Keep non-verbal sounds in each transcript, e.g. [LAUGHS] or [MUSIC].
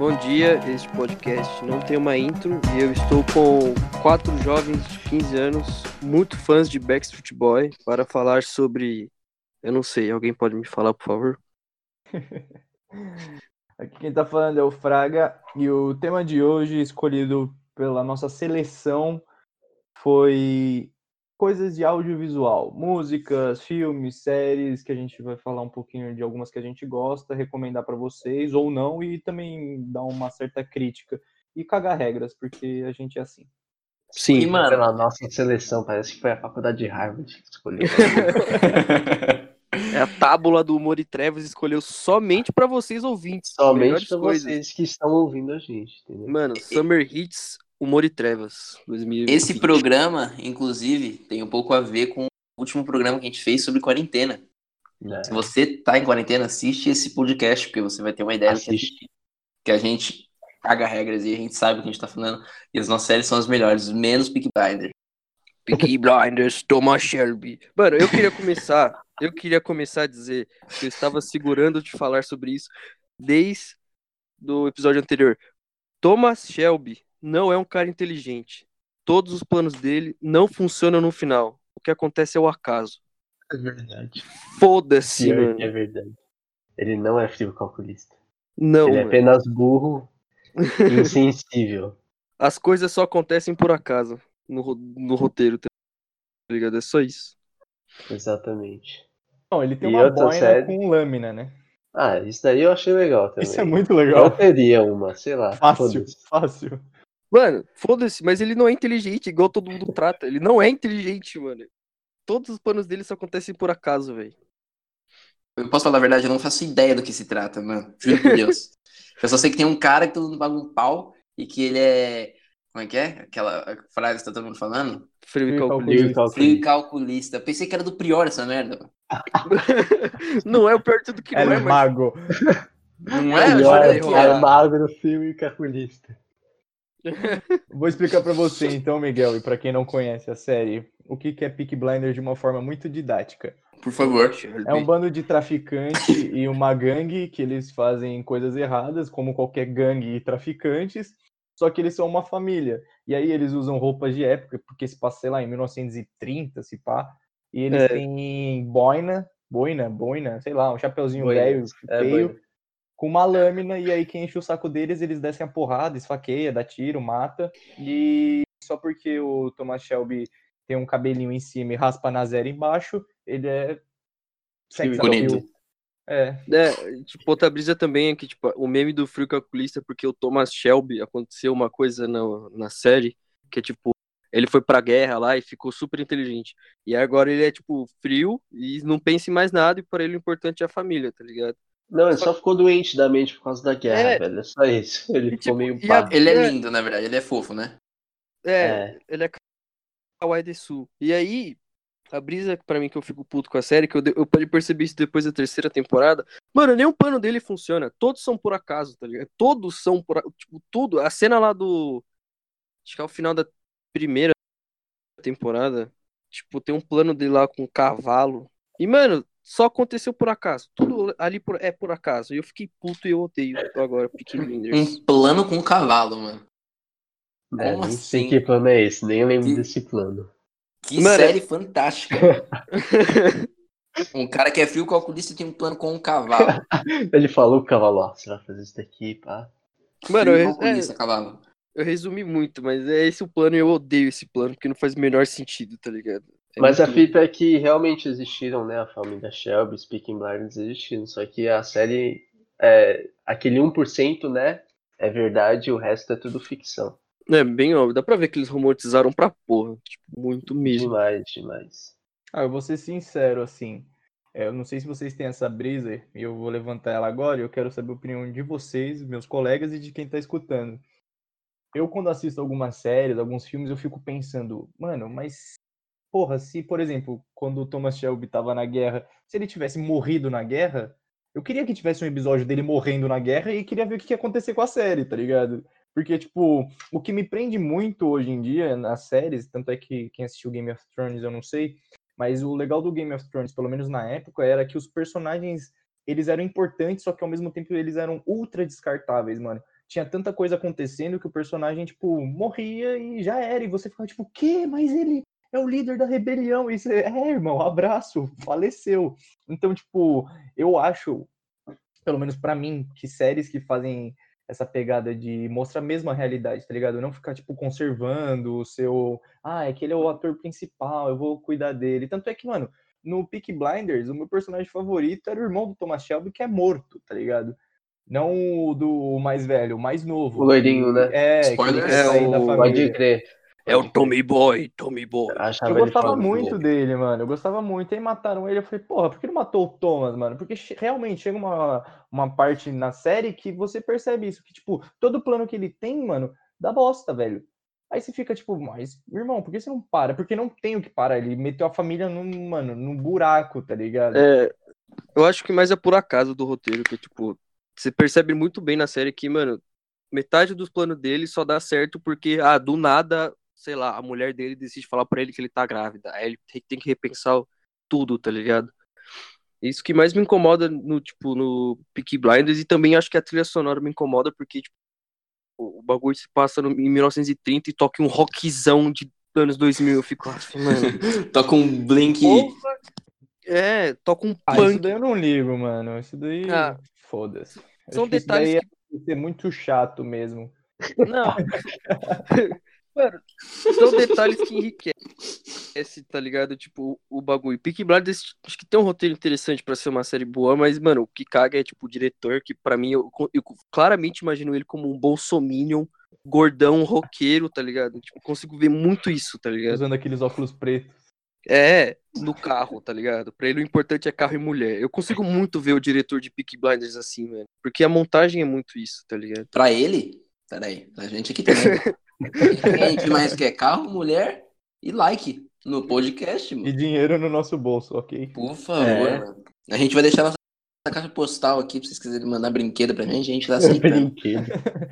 Bom dia, este podcast não tem uma intro e eu estou com quatro jovens de 15 anos, muito fãs de Backstreet Boy, para falar sobre. Eu não sei, alguém pode me falar, por favor? [LAUGHS] Aqui quem tá falando é o Fraga e o tema de hoje, escolhido pela nossa seleção, foi coisas de audiovisual, músicas, filmes, séries, que a gente vai falar um pouquinho de algumas que a gente gosta, recomendar para vocês ou não e também dar uma certa crítica e cagar regras, porque a gente é assim. Sim, E, mano, pela nossa seleção, parece que foi a faculdade de Harvard que escolheu. [LAUGHS] é a tábula do Humor e Trevas escolheu somente para vocês ouvintes. Somente coisas. vocês que estão ouvindo a gente, entendeu? Mano, Summer Hits, Humor e Trevas, 2020. Esse programa, inclusive, tem um pouco a ver com o último programa que a gente fez sobre quarentena. Né? Se você tá em quarentena, assiste esse podcast, porque você vai ter uma ideia do que Assiste. assistir. Que a gente caga regras e a gente sabe o que a gente tá falando. E as nossas séries são as melhores, menos Peak Blinder. Peaky [LAUGHS] Blinders, Thomas Shelby. Mano, eu queria começar, eu queria começar a dizer que eu estava segurando de falar sobre isso desde do episódio anterior. Thomas Shelby não é um cara inteligente. Todos os planos dele não funcionam no final. O que acontece é o acaso. É verdade. Foda-se, Pior mano. é verdade. Ele não é frio calculista. Não, Ele é mano. apenas burro e [LAUGHS] insensível. As coisas só acontecem por acaso no, no roteiro, tá ligado? É só isso. Exatamente. Não, ele tem E uma outra boina série? com lâmina, né? Ah, isso daí eu achei legal também. Isso é muito Eu legal. teria uma, sei lá. Fácil, fácil. Mano, foda-se, mas ele não é inteligente, igual todo mundo trata. Ele não é inteligente, mano. Todos os planos dele só acontecem por acaso, velho. Eu posso falar a verdade, eu não faço ideia do que se trata, mano. Juro por Deus. eu só sei que tem um cara que todo mundo paga um pau e que ele é. Como é que é? Aquela frase que tá todo mundo falando? Frio e calculista. Frio e calculista. Eu pensei que era do Prior essa merda. mano. [LAUGHS] não é o pior de tudo que não é, é mas. mago. Não é? Jura é, é ó. magro, frio e calculista. [LAUGHS] Vou explicar pra você então, Miguel, e pra quem não conhece a série, o que é Peak Blinders de uma forma muito didática. Por favor. É um bando de traficante [LAUGHS] e uma gangue que eles fazem coisas erradas, como qualquer gangue e traficantes, só que eles são uma família. E aí eles usam roupas de época, porque se passa, sei lá, em 1930, se pá, e eles É. têm boina, boina, boina, sei lá, um chapeuzinho velho, é, feio, boina. Com uma lâmina, e aí quem enche o saco deles, eles descem a porrada, esfaqueia, dá tiro, mata. E só porque o Thomas Shelby tem um cabelinho em cima e raspa na zero embaixo, ele é sex Bonito. É, É, tipo, outra brisa também é que, tipo, o meme do frio calculista, porque o Thomas Shelby aconteceu uma coisa na, na série, que é tipo, ele foi pra guerra lá e ficou super inteligente. E agora ele é, tipo, frio e não pensa em mais nada, e para ele o importante é a família, tá ligado? Não, ele só ficou doente da mente por causa da guerra, É. velho. É só isso. [LAUGHS] Ele E, ficou tipo, meio a-. Ele é lindo, na verdade. Ele é fofo, né? É, É. ele é Kawaii de Sul. E aí, a brisa pra mim que eu fico puto com a série, que eu, de- eu pude perceber isso depois da terceira temporada. Mano, nem o plano dele funciona. Todos são por acaso, tá ligado? Todos são por Tipo, tudo. A cena lá do. Acho que é o final da primeira temporada. Tipo, tem um plano dele lá com um cavalo. E, mano, só aconteceu por acaso. Tudo ali por- é por acaso. E eu fiquei puto e eu odeio agora Peaky Blinders. Um plano com um cavalo, mano. É, Como nem sei assim? que plano é esse, nem lembro Que- desse plano. Que Mano, série fantástica. [LAUGHS] um cara que é frio calculista e tem um plano com um cavalo. [LAUGHS] Ele falou pro cavalo, ó, você vai fazer isso daqui, pá. Mano, Frio eu- calculista, cavalo. Eu resumi muito, mas é esse o plano e eu odeio esse plano, porque não faz o menor sentido, tá ligado? Mas a fita é que realmente existiram, né? A família Shelby, Speaking Blinders existiram, só que a série, é, aquele 1%, né? É verdade, o resto é tudo ficção. É, bem óbvio. Dá pra ver que eles romantizaram pra porra. Tipo, muito mesmo. Demais, demais. Ah, eu vou ser sincero, assim. é, eu não sei se vocês têm essa brisa, e eu vou levantar ela agora, e eu quero saber a opinião de vocês, meus colegas e de quem tá escutando. Eu, quando assisto algumas séries, alguns filmes, eu fico pensando, mano, mas. Porra, se, por exemplo, quando o Thomas Shelby tava na guerra, se ele tivesse morrido na guerra, eu queria que tivesse um episódio dele morrendo na guerra e queria ver o que ia acontecer com a série, tá ligado? Porque, tipo, o que me prende muito hoje em dia nas séries, tanto é que quem assistiu Game of Thrones eu não sei, mas o legal do Game of Thrones, pelo menos na época, era que os personagens, eles eram importantes, só que ao mesmo tempo eles eram ultra descartáveis, mano. tinha tanta coisa acontecendo que o personagem, tipo, morria e já era. E você ficava tipo, o quê? Mas ele é o líder da rebelião. E você, é, irmão, abraço, faleceu. Então, tipo, eu acho, pelo menos para mim, que séries que fazem essa pegada de mostrar a mesma realidade, tá ligado? Não ficar, tipo, conservando o seu. Ah, é que ele é o ator principal, eu vou cuidar dele. Tanto é que, mano, no Peak Blinders, o meu personagem favorito era o irmão do Thomas Shelby, que é morto, tá ligado? Não o do mais velho, o mais novo. O loirinho, né? É, Spoiler, que é da o- família. Pode crer. É o Tommy Boy, Tommy Boy. Eu gostava muito dele, mano. Eu gostava muito. Aí mataram ele. Eu falei, porra, por que não matou o Thomas, mano? Porque realmente chega uma, uma parte na série que você percebe isso. Que, tipo, todo plano que ele tem, mano, dá bosta, velho. Aí você fica, tipo, mas, irmão, por que você não para? Porque não tem o que parar. Ele meteu a família num, mano, num buraco, tá ligado? É, eu acho que mais é por acaso do roteiro, que, tipo, você percebe muito bem na série que, mano, metade dos planos dele só dá certo porque, ah, do nada, sei lá, a mulher dele decide falar pra ele que ele tá grávida. Aí ele tem, que repensar tudo, tá ligado? Isso que mais me incomoda no, tipo, no Peaky Blinders e também acho que a trilha sonora me incomoda porque, tipo, o bagulho se passa no, em 1930 e toca um rockzão de anos 2000. Eu fico assim, mano. [LAUGHS] Toca um Blink. Porra! É, toca um Ah, isso daí eu não ligo, mano. Isso daí, Ah, foda-se. São que isso detalhes daí ia ser muito chato mesmo. Não. [LAUGHS] Mano, são detalhes que enriquecem, tá ligado? Tipo, o bagulho. Peaky Blinders, acho que tem um roteiro interessante pra ser uma série boa, mas, mano, o que caga é, tipo, o diretor, que pra mim, eu, eu claramente imagino ele como um bolsominion, gordão, roqueiro, tá ligado? Tipo, consigo ver muito isso, tá ligado? Usando aqueles óculos pretos. É, no carro, tá ligado? Pra ele o importante é carro e mulher. Eu consigo muito ver o diretor de Peaky Blinders assim, velho. Porque a montagem é muito isso, tá ligado? Pra ele? Peraí, pra gente aqui também. [LAUGHS] a gente mais quer carro, mulher e like no podcast, E mano. dinheiro no nosso bolso, ok? Por favor, É. mano. A gente vai deixar nossa caixa postal aqui pra vocês quiserem mandar brinquedo pra gente, a gente tá [LAUGHS] aceitando. Brinquedo.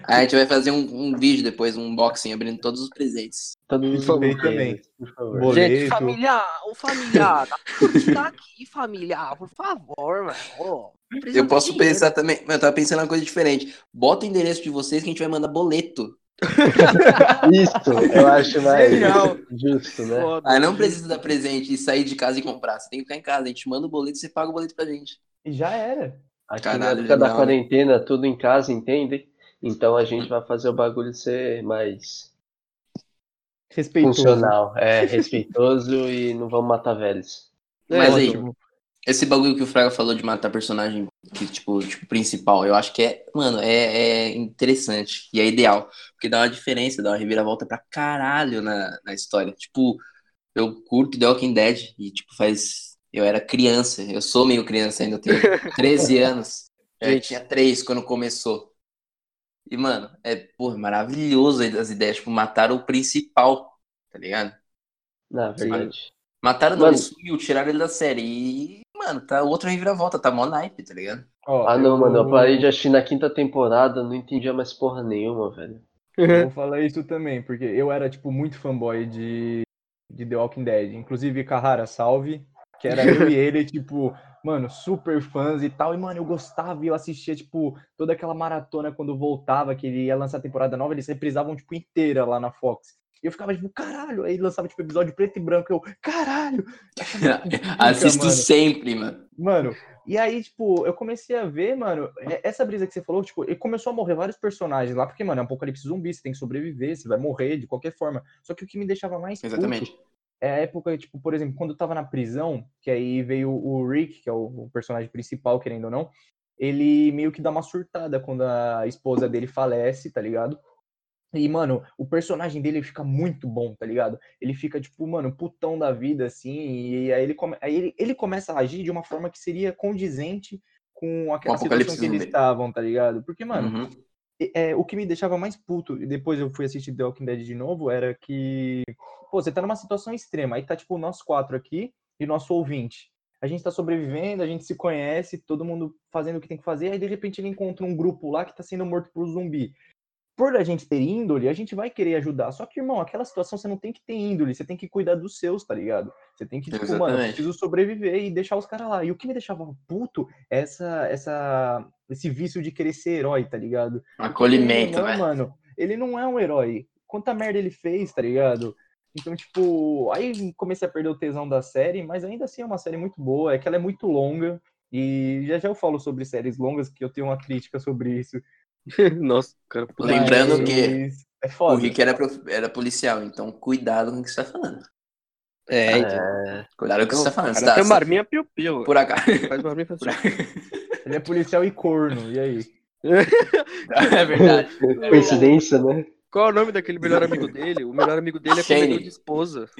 Aí a gente vai fazer um, um vídeo depois, um unboxing abrindo todos os presentes. Todos os Isso aí brinquedos, também. Por favor. Boleto. Gente, familiar, ô familiar, [LAUGHS] tá, aqui, familiar, por favor, mano. Eu posso pensar também, eu tava pensando uma coisa diferente. Bota o endereço de vocês que a gente vai mandar boleto. [LAUGHS] Isso, eu acho mais Genial. justo, né? Foda. Aí não precisa dar presente e sair de casa e comprar. Você tem que ficar em casa. A gente manda o boleto e você paga o boleto pra gente. E já era. Aqui Caralho, na época da né? quarentena, tudo em casa, entende? Então a gente vai fazer o bagulho ser mais Respeitoso. funcional, é, [LAUGHS] respeitoso e não vamos matar velhos. É, Mas aí, ótimo. Esse bagulho que o Fraga falou de matar personagem que, tipo, tipo, principal, eu acho que é, mano, é, é interessante e é ideal. Porque dá uma diferença, dá uma reviravolta pra caralho na, na história. Tipo, eu curto The Walking Dead e, tipo, faz. Eu era criança, eu sou meio criança ainda, eu tenho [LAUGHS] 13 anos. Eu tinha 3 quando começou. E, mano, é, porra, maravilhoso as ideias. Tipo, mataram o principal, tá ligado? Na verdade. Mataram não, ele sumiu, tiraram ele da série. E, mano, tá outra reviravolta, tá mó naipe, tá ligado? Ó, Ah não, eu- mano, eu parei de assistir na quinta temporada, não entendia mais porra nenhuma, velho. Eu vou falar isso também, porque eu era, tipo, muito fanboy de, de The Walking Dead. Inclusive, Carrara, salve. Que era eu e [LAUGHS] ele, tipo, mano, super fãs e tal. E, mano, eu gostava e eu assistia, tipo, toda aquela maratona quando voltava, que ele ia lançar a temporada nova, eles reprisavam, tipo, inteira lá na Fox. E eu ficava, tipo, caralho. Aí lançava, tipo, episódio preto e branco. Eu, caralho. [LAUGHS] Assisto mano. sempre, mano. Mano, e aí, tipo, eu comecei a ver, mano, é- essa brisa que você falou, tipo, ele começou a morrer vários personagens lá, porque, mano, é um apocalipse zumbi, você tem que sobreviver, você vai morrer de qualquer forma. Só que o que me deixava mais puto Exatamente. é a época, tipo, por exemplo, quando eu tava na prisão, que aí veio o Rick, que é o personagem principal, querendo ou não, ele meio que dá uma surtada quando a esposa dele falece, tá ligado? E, mano, o personagem dele fica muito bom, tá ligado? Ele fica, tipo, mano, putão da vida, assim, e aí ele, come... aí ele, ele começa a agir de uma forma que seria condizente com aquela O situação que eles estavam, tá ligado? Porque, mano, Uhum. é, o que me deixava mais puto, e depois eu fui assistir The Walking Dead de novo, era que, pô, você tá numa situação extrema, aí tá, tipo, nós quatro aqui e nosso ouvinte. A gente tá sobrevivendo, a gente se conhece, todo mundo fazendo o que tem que fazer, aí de repente ele encontra um grupo lá que tá sendo morto por zumbi. Por a gente ter índole, a gente vai querer ajudar. Só que, irmão, aquela situação você não tem que ter índole, você tem que cuidar dos seus, tá ligado? Você tem que, tipo, mano, eu preciso sobreviver e deixar os caras lá. E o que me deixava puto é essa, essa esse vício de querer ser herói, tá ligado? Acolhimento, velho. mano. Ele não é um herói. Quanta merda ele fez, tá ligado? Então, tipo, aí comecei a perder o tesão da série, mas ainda assim é uma série muito boa, é que ela é muito longa. E já já eu falo sobre séries longas, que eu tenho uma crítica sobre isso. [LAUGHS] Nossa, cara. puta Lembrando que Mas É O. Rick era, prof- era policial, então cuidado com o que você tá falando. É, então. É, Cuidado com o que você tá falando. Cara, Você tá- tem você- marminha piu-piu. Por acaso. Faz piu. [LAUGHS] Ele é policial e corno, e aí? [LAUGHS] É verdade. coincidência, né? Qual é o nome daquele melhor amigo dele? O melhor amigo dele é Shane. comedor de esposa.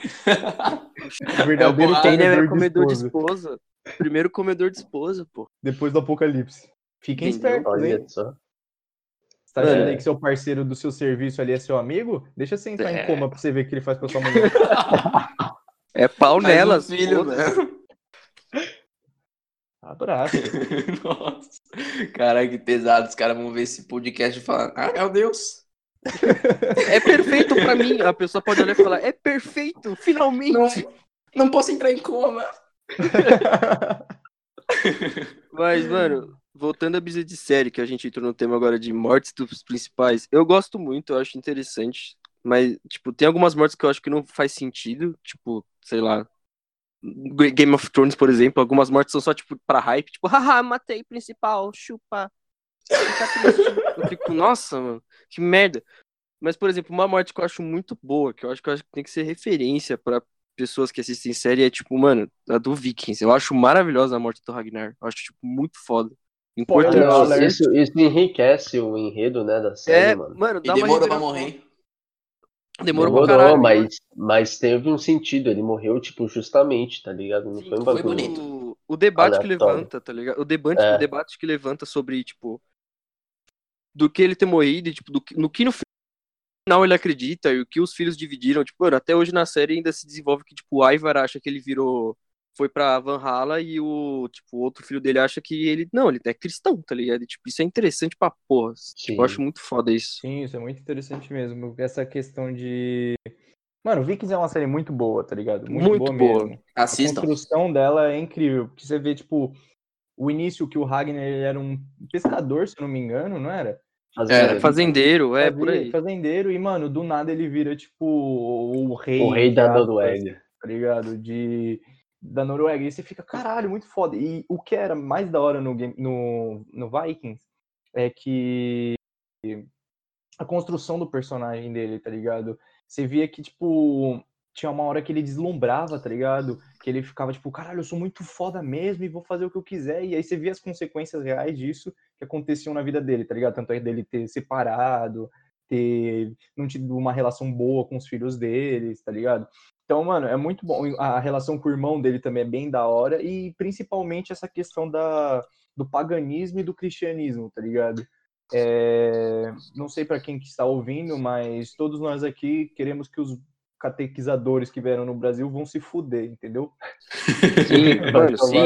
O verdadeiro Boaz. Shane é comedor, comedor de de esposa. Primeiro comedor de esposa, pô. Depois do apocalipse. Fiquem espertos, hein? Olha só. Tá achando É. aí que seu parceiro do seu serviço ali é seu amigo? Deixa você entrar É. em coma pra você ver o que ele faz com a sua mulher. [LAUGHS] É pau Mais um nelas. filho, mano. Abraço. [LAUGHS] Nossa. Caralho, que pesado. Os caras vão ver esse podcast e falar: Ah, meu Deus. [LAUGHS] É perfeito pra mim. A pessoa pode olhar e falar: É perfeito, finalmente. Não, não posso entrar em coma. Mas, mano, voltando à brisa de série, que a gente entrou no tema agora de mortes dos principais, eu gosto muito, eu acho interessante. Mas, tipo, tem algumas mortes que eu acho que não faz sentido. Tipo, sei lá. Game of Thrones, por exemplo, algumas mortes são só, tipo, pra hype. Tipo, haha, matei principal, chupa. Eu fico, nossa, mano, que merda. Mas, por exemplo, uma morte que eu acho muito boa, que eu acho que, eu acho que tem que ser referência pra pessoas que assistem série, é tipo, mano, a do Vikings. Eu acho maravilhosa a morte do Ragnar. Eu acho, tipo, muito foda. Spoiler. Nossa, isso, isso enriquece o enredo, né, da série, É, mano. mano, E dá uma demorou pra morrer. Demorou, Demorou, pra caralho. mas, mas teve um sentido. Ele morreu, tipo, justamente, tá ligado? Não Sim, foi um foi bagulho. bonito. O, o debate que Aleatório. levanta, tá ligado? O debate, É. o debate que levanta sobre, tipo, do que ele ter morrido e, tipo, do, que- no que no final ele acredita e o que os filhos dividiram. Tipo, mano, até hoje na série ainda se desenvolve que, tipo, o Ivar acha que ele virou. Foi pra Valhalla e o, tipo, o outro filho dele acha que ele. Não, ele é cristão, tá ligado? E, tipo, isso é interessante pra porra. Tipo, eu acho muito foda isso. Sim, isso é muito interessante mesmo. Essa questão de. Mano, Vikings é uma série muito boa, tá ligado? Muito, Muito boa, boa. mesmo. A Assistam. construção dela é incrível. Porque você vê, tipo, o início que o Ragnar ele era um pescador, se eu não me engano, não era? Fazendeiro. É, fazendeiro, é, por aí. Fazendeiro, e, mano, do nada ele vira, tipo, o rei. O rei da Noruega. Tá ligado? De, da Noruega. E você fica, caralho, muito foda. E o que era mais da hora no, no, no Vikings é que a construção do personagem dele, tá ligado? Você via que, tipo, tinha uma hora que ele deslumbrava, tá ligado? Que ele ficava, tipo, caralho, eu sou muito foda mesmo e vou fazer o que eu quiser. E aí você via as consequências reais disso que aconteciam na vida dele, tá ligado? Tanto é dele ter separado, ter não tido uma relação boa com os filhos deles, tá ligado? Então, mano, é muito bom. A relação com o irmão dele também é bem da hora. E principalmente essa questão da, do paganismo e do cristianismo, tá ligado? É, não sei para quem que está ouvindo, mas todos nós aqui queremos que os catequizadores que vieram no Brasil vão se fuder, entendeu? [LAUGHS] Sim, mano, sim.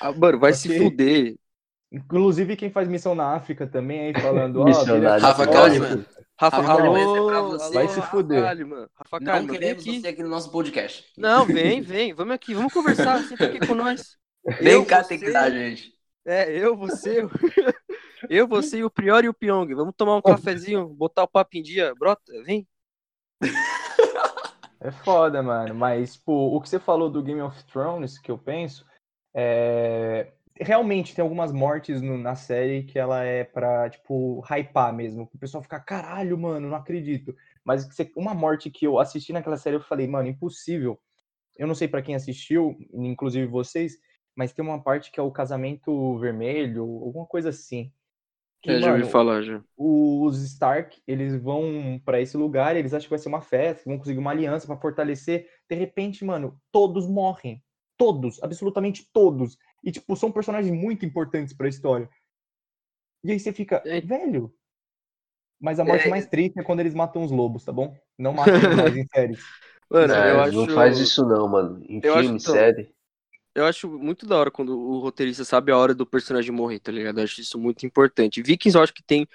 Ah, mano, vai se Ok. fuder. Inclusive quem faz missão na África também aí falando, ó, Missionário. Rafa. Rafa, Rafa alô, é. Vai se Rafa fuder. Kalimann. Rafa Não Kalimann, vem queremos aqui. você aqui no nosso podcast. Não, vem, vem, vamos aqui, vamos conversar, senta aqui com nós. [LAUGHS] Vem Eu, cá você- tem que dar, gente. É, eu, você, eu, [LAUGHS] eu, você e o Prior e o Pyong. Vamos tomar um cafezinho, botar o papo em dia. Brota, vem. [LAUGHS] É foda, mano. Mas, pô, o que você falou do Game of Thrones, que eu penso, é. Realmente tem algumas mortes no- na série que ela é pra, tipo, hypar mesmo. O pessoal fica, caralho, mano, não acredito. Mas uma morte que eu assisti naquela série, eu falei, mano, impossível. Eu não sei pra quem assistiu, inclusive vocês, mas tem uma parte que é o casamento vermelho, alguma coisa assim. Que, É, já ouvi falar, já. os Stark, eles vão pra esse lugar, eles acham que vai ser uma festa, vão conseguir uma aliança pra fortalecer. De repente, mano, todos morrem. Todos, absolutamente todos. E, tipo, são personagens muito importantes pra história. E aí você fica, É. velho. Mas a morte É. mais triste é quando eles matam os lobos, tá bom? Não matem mais em [LAUGHS] séries. Mano, É, eu acho. Não faz isso não, mano. Em Eu acho filme, então- série. Eu acho muito da hora quando o roteirista sabe a hora do personagem morrer, tá ligado? Eu acho isso muito importante. Vikings eu acho que tem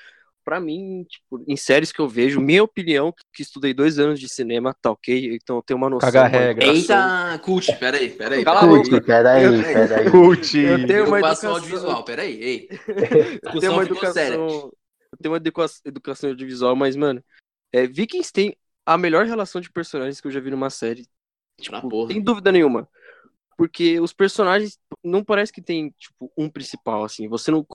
pra mim, tipo, em séries que eu vejo, minha opinião, que estudei dois anos de cinema, tá ok? Então eu tenho uma noção. Caga regra. Eita, cult, peraí, peraí. Cala a peraí. boca. Cult, peraí, peraí. Cult. Eu tenho uma educação. audiovisual, peraí, ei. [LAUGHS] Eu tenho uma educação. Eu tenho uma educa- educação audiovisual, mas, mano, é, Vikings tem a melhor relação de personagens que eu já vi numa série. Tipo, porra. sem dúvida nenhuma. Porque os personagens não parece que tem, tipo, um principal, assim. Você não.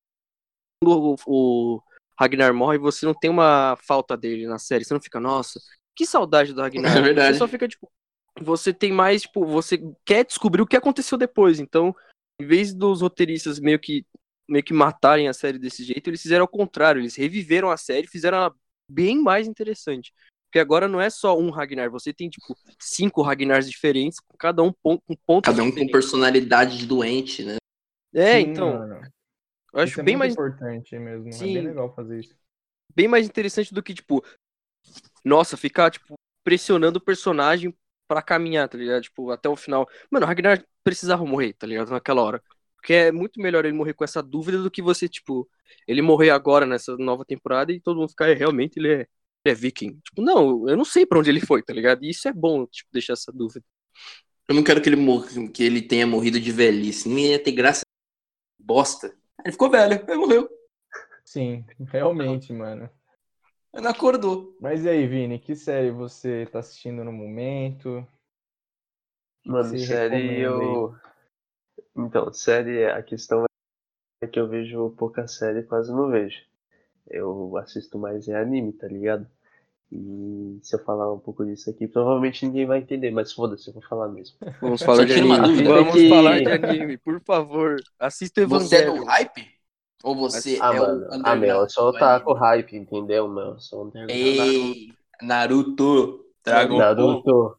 Quando o, o Ragnar morre, você não tem uma falta dele na série. Você não fica, nossa, que saudade do Ragnar. [LAUGHS] É verdade. Você só fica, tipo. Você tem mais, tipo, você quer descobrir o que aconteceu depois. Então, em vez dos roteiristas meio que meio que matarem a série desse jeito, eles fizeram ao contrário, eles reviveram a série, fizeram ela bem mais interessante. Porque agora não é só um Ragnar, você tem tipo cinco Ragnars diferentes, cada um com pontos Cada um com diferentes. personalidade de doente, né? É, Sim, então, mano. Eu acho Isso é bem muito mais importante mesmo. É Sim. bem legal fazer isso. bem mais interessante do que tipo nossa, ficar tipo pressionando o personagem pra caminhar, tá ligado? Tipo, até o final. Mano, o Ragnar precisava morrer, tá ligado? Naquela hora. Porque é muito melhor ele morrer com essa dúvida do que você, tipo, ele morrer agora nessa nova temporada e todo mundo ficar, "É, realmente ele é, ele é viking. Tipo, não, eu não sei pra onde ele foi, tá ligado? E isso é bom, tipo, deixar essa dúvida. Eu não quero que ele, morra, que ele tenha morrido de velhice. Nem ia ter graça. Bosta. Ele ficou velho, ele morreu. Sim, realmente, mano. Ele não acordou. Mas e aí, Vini, que série você tá assistindo no momento? Mano, Você série recomenda eu. Então, série, a questão é que eu vejo pouca série, quase não vejo. Eu assisto mais é anime, tá ligado? E se eu falar um pouco disso aqui, provavelmente ninguém vai entender, mas foda-se, eu vou falar mesmo. Vamos falar de anime. Vamos que- falar de anime, por favor. Assista o Você é Evangelho. do hype? Ou você Ah, é mano, o ah, meu, eu tá anime? com hype, entendeu, meu? Eu sou. Ei, Naruto. Dragon Ball. Naruto.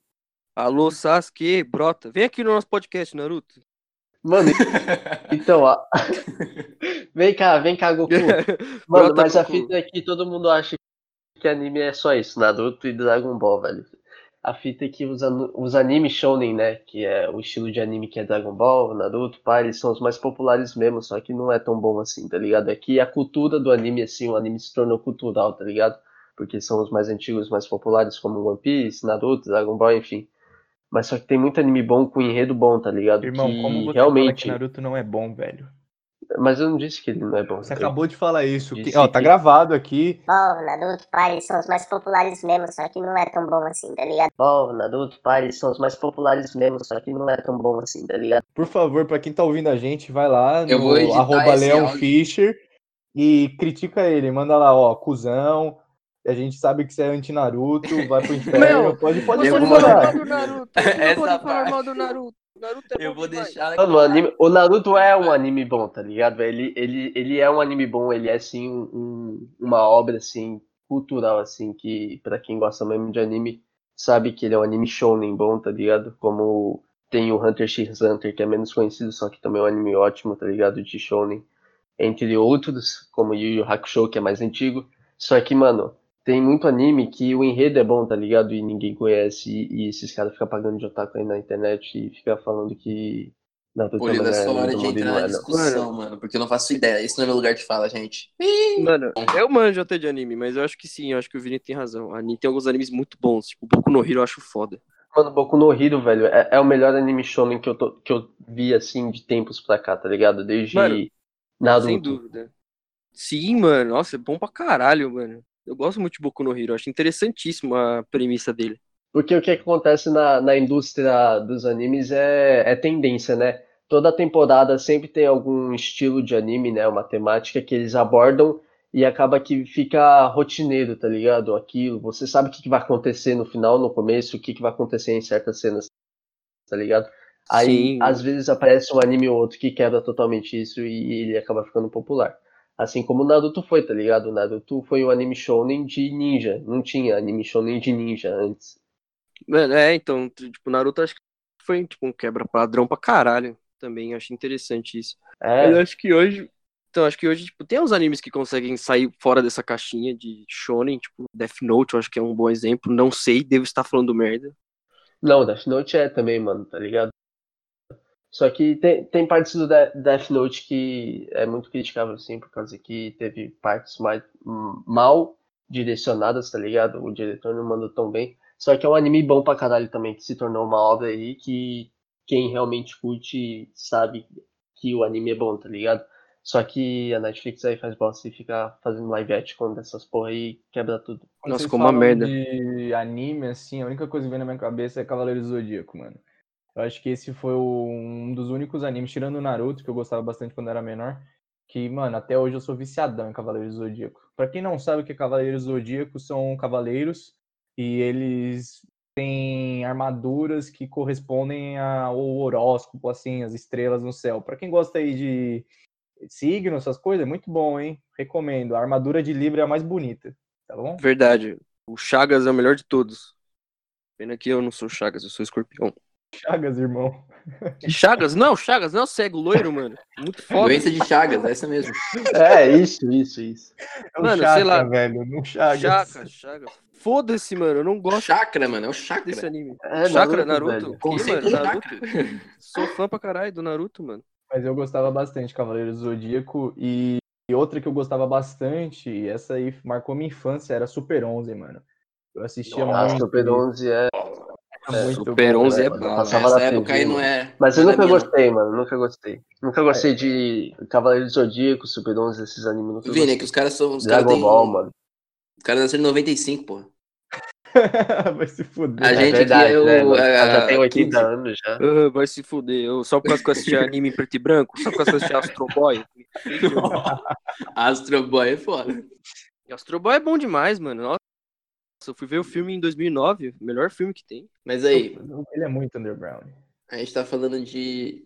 Alô, Sasuke, brota. Vem aqui no nosso podcast, Naruto. Mano, [LAUGHS] então, ó. vem cá, vem cá, Goku. [LAUGHS] Mano, Brota, mas a Goku. fita é que todo mundo acha que anime é só isso, Naruto e Dragon Ball, velho. A fita é que os, os animes shounen, né, que é o estilo de anime que é Dragon Ball, Naruto, pá, eles são os mais populares mesmo, só que não é tão bom assim, tá ligado? É que a cultura do anime, assim, o anime se tornou cultural, tá ligado? Porque são os mais antigos, mais populares, como One Piece, Naruto, Dragon Ball, enfim. Mas só que tem muito anime bom com enredo bom, tá ligado? Irmão, que como você realmente. fala que Naruto não é bom, velho? Mas eu não disse que ele não é bom. Você acabou de falar isso. Que- Ó, tá que- gravado aqui. Bom, Naruto, pai, eles são os mais populares mesmo, só que não é tão bom assim, tá ligado? Bom, Naruto, pai, eles são os mais populares mesmo, só que não é tão bom assim, tá ligado? Por favor, pra quem tá ouvindo a gente, vai lá Eu no arroba Leon áudio. Fischer e critica ele. Manda lá, ó, cuzão. A gente sabe que você é anti-Naruto, vai pro [LAUGHS] inferno. Meu, pode pode, pode falar do Naruto. [LAUGHS] Não pode falar parte. mal do Naruto. Naruto é Eu bom vou demais. deixar Mano, o, anime- o Naruto é um anime bom, tá ligado? Ele, ele, ele é um anime bom, ele é, assim, um- um- uma obra, assim, cultural, assim, que pra quem gosta mesmo de anime, sabe que ele é um anime shounen bom, tá ligado? Como tem o Hunter x Hunter, que é menos conhecido, só que também é um anime ótimo, tá ligado? De shounen. Entre outros, como Yu Yu Hakusho, que é mais antigo. Só que, mano, tem muito anime que o enredo é bom, tá ligado? E ninguém conhece. E, e esses caras ficam pagando de otaku aí na internet e ficam falando que Naruto Pô, é o Lila, é hora de entrar não na é, não. discussão, mano, porque eu não faço ideia. Esse não é meu lugar de fala, gente. Mano, eu manjo até de anime, mas eu acho que sim, eu acho que o Vini tem razão. Tem alguns animes muito bons, tipo Boku no Hero eu acho foda. Mano, Boku no Hero, velho, é, é o melhor anime shonen que eu, tô- que eu vi, assim, de tempos pra cá, tá ligado? Desde Mano, Naruto. Sem dúvida. Sim, mano. Nossa, é bom pra caralho, mano. Eu gosto muito de Boku no Hero, acho interessantíssimo a premissa dele. Porque o que acontece na, na indústria dos animes é, é tendência, né? Toda temporada sempre tem algum estilo de anime, né? Uma temática que eles abordam e acaba que fica rotineiro, tá ligado? Aquilo. Você sabe o que, que vai acontecer no final, no começo, o que, que vai acontecer em certas cenas, tá ligado? Aí, Sim. às vezes, aparece um anime ou outro que quebra totalmente isso e ele acaba ficando popular. Assim como o Naruto foi, tá ligado? O Naruto foi um anime shonen de ninja. Não tinha anime shonen de ninja antes. Mano, é, então, tipo, Naruto acho que foi tipo um quebra-padrão pra caralho também. Acho interessante isso. É, eu acho que hoje. Então, acho que hoje, tipo, tem uns animes que conseguem sair fora dessa caixinha de shonen, tipo, Death Note, eu acho que é um bom exemplo. Não sei, devo estar falando merda. Não, Death Note é também, mano, tá ligado? Só que tem, tem partes do De- Death Note que é muito criticável, assim, por causa que teve partes mais hum, mal direcionadas, tá ligado? O diretor não mandou tão bem. Só que é um anime bom pra caralho também, que se tornou uma obra aí que quem realmente curte sabe que o anime é bom, tá ligado? Só que a Netflix aí faz bosta e fica fazendo live action dessas porra aí quebra tudo. Nossa, ficou uma merda. de anime, assim, a única coisa que vem na minha cabeça é Cavaleiro do Zodíaco, mano. Eu acho que esse foi um dos únicos animes, tirando o Naruto, que eu gostava bastante quando era menor, que, mano, até hoje eu sou viciadão em Cavaleiro do Zodíaco. Pra quem não sabe o que é Cavaleiro do Zodíaco, são cavaleiros e eles têm armaduras que correspondem ao horóscopo, assim, as estrelas no céu. Pra quem gosta aí de signo, essas coisas, é muito bom, hein? Recomendo. A armadura de Libra é a mais bonita, tá bom? Verdade. O Chagas é o melhor de todos. Pena que eu não sou Chagas, eu sou escorpião. Chagas, irmão. Chagas? Não, Chagas não é o cego, loiro, mano. Muito foda. Doença de Chagas, essa mesmo. É, isso, isso, isso. É o Mano, Chakra, sei lá. velho, não Chagas. Chagas, Chagas. Foda-se, mano. Eu não gosto Chakra, mano, é o desse chakra. anime. É, Chakra, Naruto, Naruto. Que, mano, de Naruto. Sou fã pra caralho do Naruto, mano. Mas eu gostava bastante de Cavaleiro do Zodíaco e e outra que eu gostava bastante, e essa aí marcou minha infância, era Super 11, mano. Eu assistia Ah, muito. Super 11 é. Muito Super bom, 11 é velho. bala. Passava Nessa na época aí não é. Mas eu é nunca gostei, mano. Nunca gostei. Nunca gostei de Cavaleiro do Zodíaco, Super 11, esses animes. Nunca. Vini, é que os caras são. Os caras Dragon têm. Ball, mano. Os caras nasceram em 95, pô. [LAUGHS] Vai se fuder. A É gente verdade, aqui é o- né, é, já tem 80 15. anos já. Ah, vai se fuder. Eu, só por causa que eu assistia anime em preto e branco? Só por causa que eu assistia Astro Boy? [LAUGHS] Astro Boy é foda. Astro Boy é bom demais, mano. Nossa, eu fui ver o filme em 2009. Melhor filme que tem. Mas aí, Ele é muito underground. a gente tá falando de,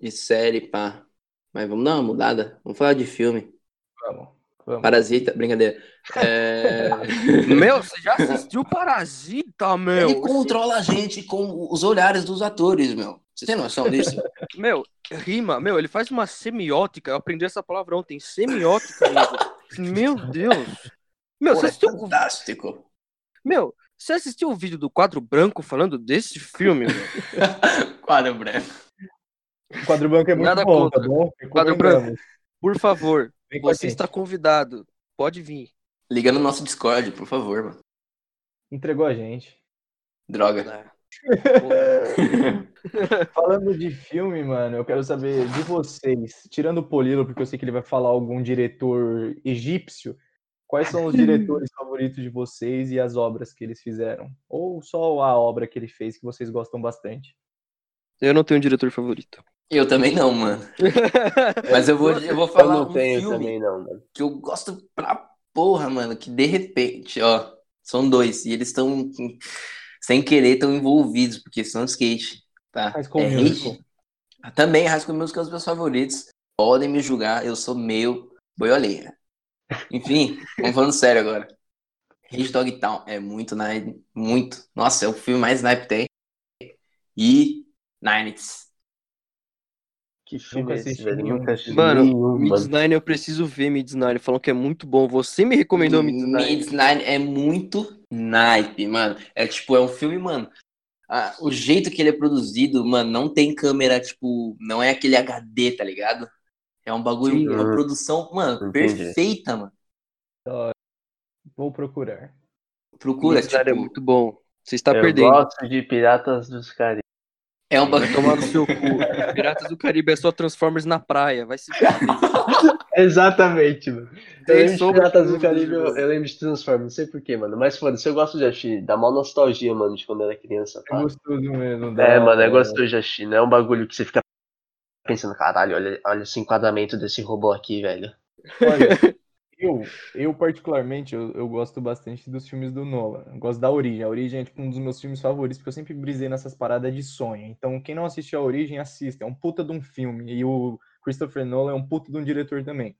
de série, pá. Mas vamos dar uma mudada? Vamos falar de filme. Vamos. Vamos. Parasita, brincadeira. É... [LAUGHS] Meu, você já assistiu Parasita, meu? Ele controla a gente com os olhares dos atores, meu. Você tem noção disso? [LAUGHS] Meu, rima. Meu, ele faz uma semiótica. Eu aprendi essa palavra ontem. Semiótica, amigo. [LAUGHS] Meu Deus. Meu, Pô, você é assistiu, fantástico. Meu, você assistiu o vídeo do quadro branco falando desse filme? [LAUGHS] Quadro branco. O quadro branco é muito Nada bom, contra. tá bom? Quadro Recomendamos. Por favor, você está convidado. Pode vir. Liga no nosso Discord, por favor, mano. Entregou a gente. Droga. [LAUGHS] Falando de filme, mano, eu quero saber de vocês, tirando o Polilo, porque eu sei que ele vai falar algum diretor egípcio, quais são os diretores favoritos de vocês e as obras que eles fizeram? Ou só a obra que ele fez que vocês gostam bastante? Eu não tenho um diretor favorito. Eu também não, mano. Mas eu vou, [LAUGHS] eu vou Eu falar não um tenho filme também, não, mano. que eu gosto pra porra, mano, que de repente, ó, são dois, e eles estão, sem querer, estão envolvidos, porque são skate, tá? High School É Musical. Também, High School Musical é um dos meus favoritos. Podem me julgar, eu sou meio boioleira. Enfim, vamos falando sério agora. Rage Dog Town é muito naipe, muito. Nossa, é o filme mais naipe que tem. E Nineties. Que filme Nunca é assisti velho? Nunca assisti Mano, nenhum. Midnight eu preciso ver Midnight. Falam que é muito bom. Você me recomendou Midnight. Midnight é muito naipe, mano. É tipo, é um filme, mano. ah, o jeito que ele é produzido, mano, não tem câmera, tipo, não é aquele HD, tá ligado? É um bagulho, Sim. uma produção, mano, Entendi. perfeita, mano. Vou procurar. Procura, Midnight é tipo, muito bom. Você está eu perdendo. gosto de Piratas dos Caribes. é um Vai bagulho. tomar no seu cu. [LAUGHS] Piratas do Caribe é só Transformers na praia. Vai se [LAUGHS] Exatamente, mano. Eu lembro de Piratas do Caribe, eu, eu lembro de Transformers, não sei porquê, mano. Mas foda-se, eu gosto de assistir. Dá mal nostalgia, mano, de quando eu era criança. É gostoso mesmo. É, mano, é gostoso de assistir. Não é um bagulho que você fica pensando, caralho, olha, olha esse enquadramento desse robô aqui, velho. Olha, [LAUGHS] eu, eu particularmente, eu, eu gosto bastante dos filmes do Nolan. Eu gosto da Origem. A Origem é tipo um dos meus filmes favoritos, porque eu sempre brisei nessas paradas de sonho. Então, quem não assistiu a Origem, assista. É um puta de um filme. E o Christopher Nolan é um puta de um diretor também.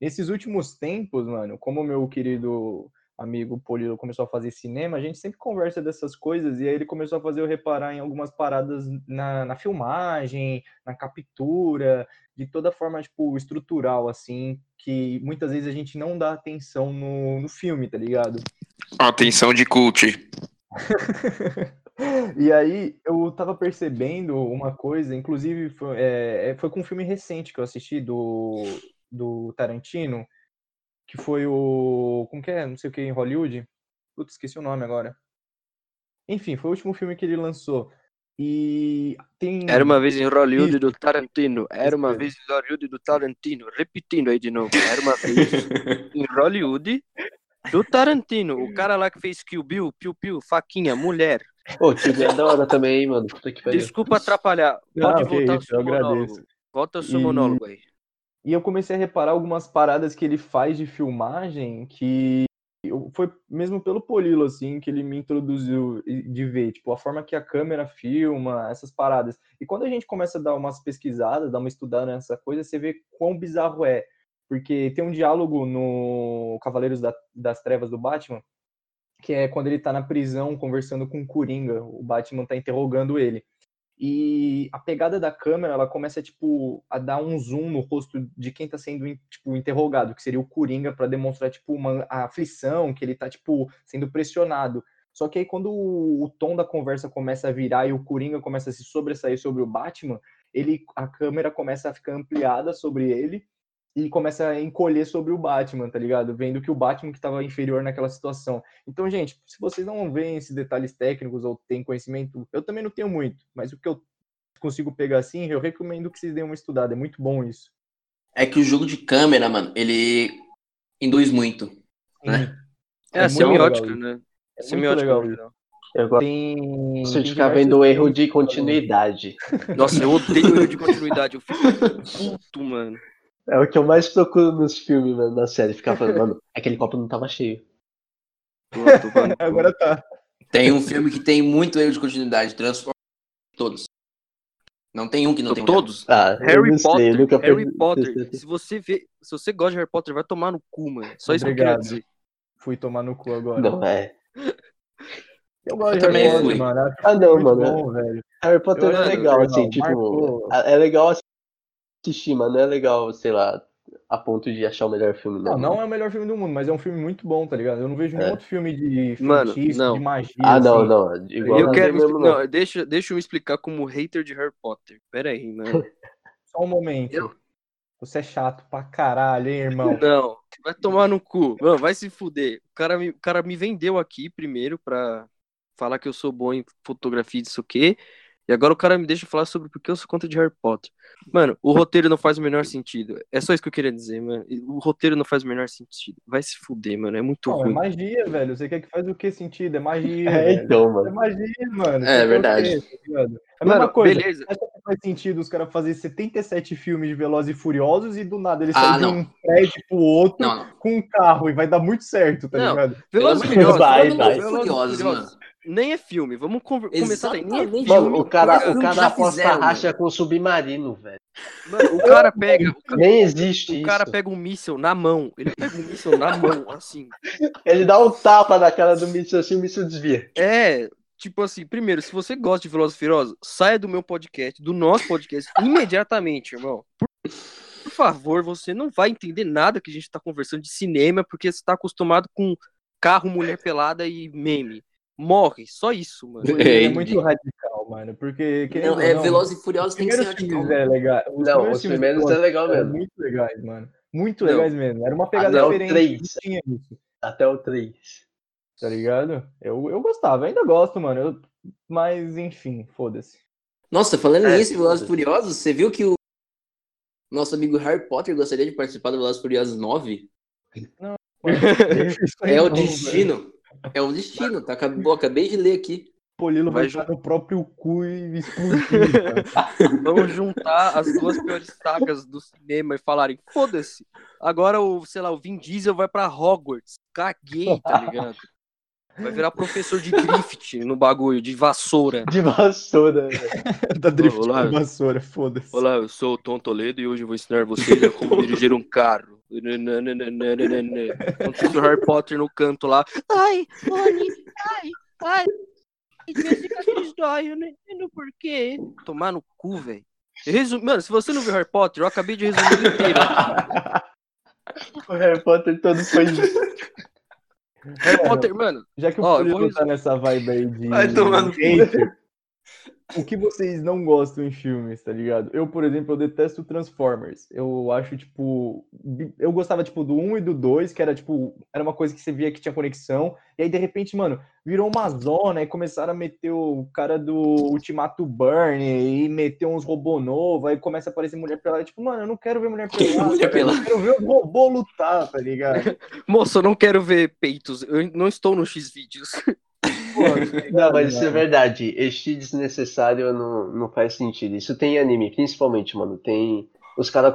Nesses últimos tempos, mano, como o meu querido amigo Polilo começou a fazer cinema, a gente sempre conversa dessas coisas, e aí ele começou a fazer eu reparar em algumas paradas na, na filmagem, na captura, de toda forma, tipo, estrutural, assim, que muitas vezes a gente não dá atenção no, no filme, tá ligado? Atenção de cult. [LAUGHS] E aí eu tava percebendo uma coisa, inclusive foi, é, é, foi com um filme recente que eu assisti do, do Tarantino, que foi o. Como que é? Não sei o que em Hollywood. Putz, esqueci o nome agora. Enfim, foi o último filme que ele lançou. E tem. Era uma vez em Hollywood do Tarantino. Era uma vez em Hollywood do Tarantino. Repetindo aí de novo. Era uma vez [LAUGHS] em Hollywood do Tarantino. O cara lá que fez Kill Bill, Piu Piu, faquinha, mulher. Ô, Tio é da hora também, hein, mano. Puta que pariu. Desculpa atrapalhar. Pode que voltar ao isso, seu eu monólogo. agradeço. Volta ao seu E- monólogo aí. E eu comecei a reparar algumas paradas que ele faz de filmagem que eu- foi mesmo pelo Polilo, assim, que ele me introduziu de ver, tipo, a forma que a câmera filma, essas paradas. E quando a gente começa a dar umas pesquisadas, dar uma estudada nessa coisa, você vê quão bizarro é. Porque tem um diálogo no Cavaleiros da- das Trevas do Batman, que é quando ele tá na prisão conversando com o Coringa, o Batman tá interrogando ele. E a pegada da câmera, ela começa tipo a dar um zoom no rosto de quem tá sendo tipo interrogado, que seria o Coringa para demonstrar tipo uma a aflição, que ele tá tipo sendo pressionado. Só que aí quando o, o tom da conversa começa a virar e o Coringa começa a se sobressair sobre o Batman, ele a câmera começa a ficar ampliada sobre ele e começa a encolher sobre o Batman, tá ligado? Vendo que o Batman que estava inferior naquela situação. Então, gente, se vocês não veem esses detalhes técnicos ou têm conhecimento, eu também não tenho muito, mas o que eu consigo pegar assim, eu recomendo que vocês deem uma estudada, é muito bom isso. É que o jogo de câmera, mano, ele induz muito. Né? É, a muito semiótica, legal né? É muito Semiótica. legal isso. geral. Eu gosto Tem, de ficar diversos vendo o erro de continuidade. Nossa, eu odeio erro de continuidade. Eu fico puto, mano. É o que eu mais procuro nos filmes, mano, na série. Ficar falando, mano, aquele copo não tava cheio. Falando- [LAUGHS] Agora tá. Tem um filme que tem muito erro de continuidade, Transformers todos. Não tem um que não tem. Todos. Ah, eu Harry sei, Potter, eu Harry perdi- Potter. [LAUGHS] Se você vê, se você gosta de Harry Potter, vai tomar no cu, mano. Só isso que eu Obrigado. queria dizer. Fui tomar no cu agora. Não, é. Eu gosto de Eu também Harry Potter, fui. mano. Ah, não, muito mano. bom, velho. Harry Potter Eu é legal, assim, tipo. marcou. É legal assistir, não é legal, sei lá, a ponto de achar o melhor filme, Não, não. não é o melhor filme do mundo, mas é um filme muito bom, tá ligado? Eu não vejo nenhum É. outro filme de Mano, feitiço, não. de magia. Ah, não, assim. não. Igual eu quero. mesmo, não. não, deixa, deixa eu me explicar como hater de Harry Potter. Pera aí, mano. [LAUGHS] Só um momento. Eu- Você é chato pra caralho, hein, irmão? Não, vai tomar no cu. Mano, vai se fuder. O cara me, o cara me vendeu aqui primeiro pra falar que eu sou bom em fotografia e isso o quê. E agora o cara me deixa falar sobre por que eu sou contra de Harry Potter. Mano, o roteiro não faz o menor sentido. É só isso que eu queria dizer, mano. O roteiro não faz o menor sentido. Vai se fuder, mano. É muito Não, é ruim. magia, velho. Você quer que faz o que sentido? É magia. [LAUGHS] É, então, É mano. magia, mano. É, o verdade. quê, tá? É a Mano, mesma coisa. beleza. Acha que faz sentido os caras fazerem 77 filmes de Velozes e Furiosos e do nada eles Ah, saem de um prédio pro outro Não, não. com um carro e vai dar muito certo, tá Não, ligado? Velozes e Pelo amor Furiosos. vai, Velozes e Furiosos, mano. Nem é filme. Vamos con- começar daí. Nem é filme. Mano, o cara, o cara aposta racha com submarino, velho. Mano, o cara pega. O cara, Nem existe o isso. cara pega um míssel na mão. Ele pega um míssel na mão, [LAUGHS] assim. Ele dá um tapa na cara do míssil assim, o míssil desvia. É, tipo assim, primeiro, se você gosta de Velozes e Furiosos, saia do meu podcast, do nosso podcast, imediatamente, irmão. Por, por favor, você não vai entender nada que a gente tá conversando de cinema, porque você tá acostumado com carro, mulher pelada e meme. Morre, só isso, mano. É, é muito radical, mano. Porque. Não, é não, Velozes e Os Furiosos tem que ser radical. é legal. Os Não, os primeiros é legal mesmo. muito legais, mano. Muito Não. legais mesmo. Era uma pegada Até o diferente. três. não tinha isso, Até o 3. tá ligado? Eu, eu gostava, ainda gosto, mano. Eu- mas, enfim, foda-se. Nossa, falando É, nisso, em Velozes e. Furiosos, você viu que o nosso amigo Harry Potter gostaria de participar do Velozes e Furiosos 9? [LAUGHS] Isso aí É o não, destino. É o destino, tá? Acabou, acabei de ler aqui. Polilo vai Vai jogar no próprio cu e explodir. [LAUGHS] Vamos juntar as duas piores sagas do cinema e falarem, foda-se. Agora o, sei lá, o Vin Diesel vai pra Hogwarts. Caguei, tá ligado? Vai virar professor de drift no bagulho, de vassoura. De vassoura, velho. [LAUGHS] Tá drift Olá. com vassoura, foda-se. Olá, eu sou o Tom Toledo e hoje eu vou ensinar vocês a [LAUGHS] como dirigir um carro. Enquanto o Harry Potter no canto lá. Ai, Rony, ai, ai. Minha cicatriz dói, eu não entendo por quê. Tomar no cu, velho. Resum... Mano, se você não viu Harry Potter, eu acabei de resumir inteiro. [LAUGHS] O Harry Potter todo foi. Harry Potter, mano, Já que o Ó, vou tá nessa vibe aí de. Vai O que vocês não gostam em filmes, tá ligado? Eu, por exemplo, eu detesto Transformers. Eu acho, tipo. Eu gostava, tipo, do 1 e do 2, que era, tipo. Era uma coisa que você via que tinha conexão. E aí, de repente, mano, virou uma zona e começaram a meter o cara do Ultimato Burn e meter uns robô novos. Aí começa a aparecer mulher pelada. Tipo, mano, eu não quero ver mulher [LAUGHS] pelada. Mulher velho, Eu pelada. quero ver o robô lutar, tá ligado? [LAUGHS] moço, eu não quero ver peitos. Eu não estou no X [LAUGHS] vídeos. Pô, tá ligado, [LAUGHS] Não, mas isso é verdade. Este desnecessário não, não faz sentido. Isso tem em anime, principalmente, mano. Tem. Os caras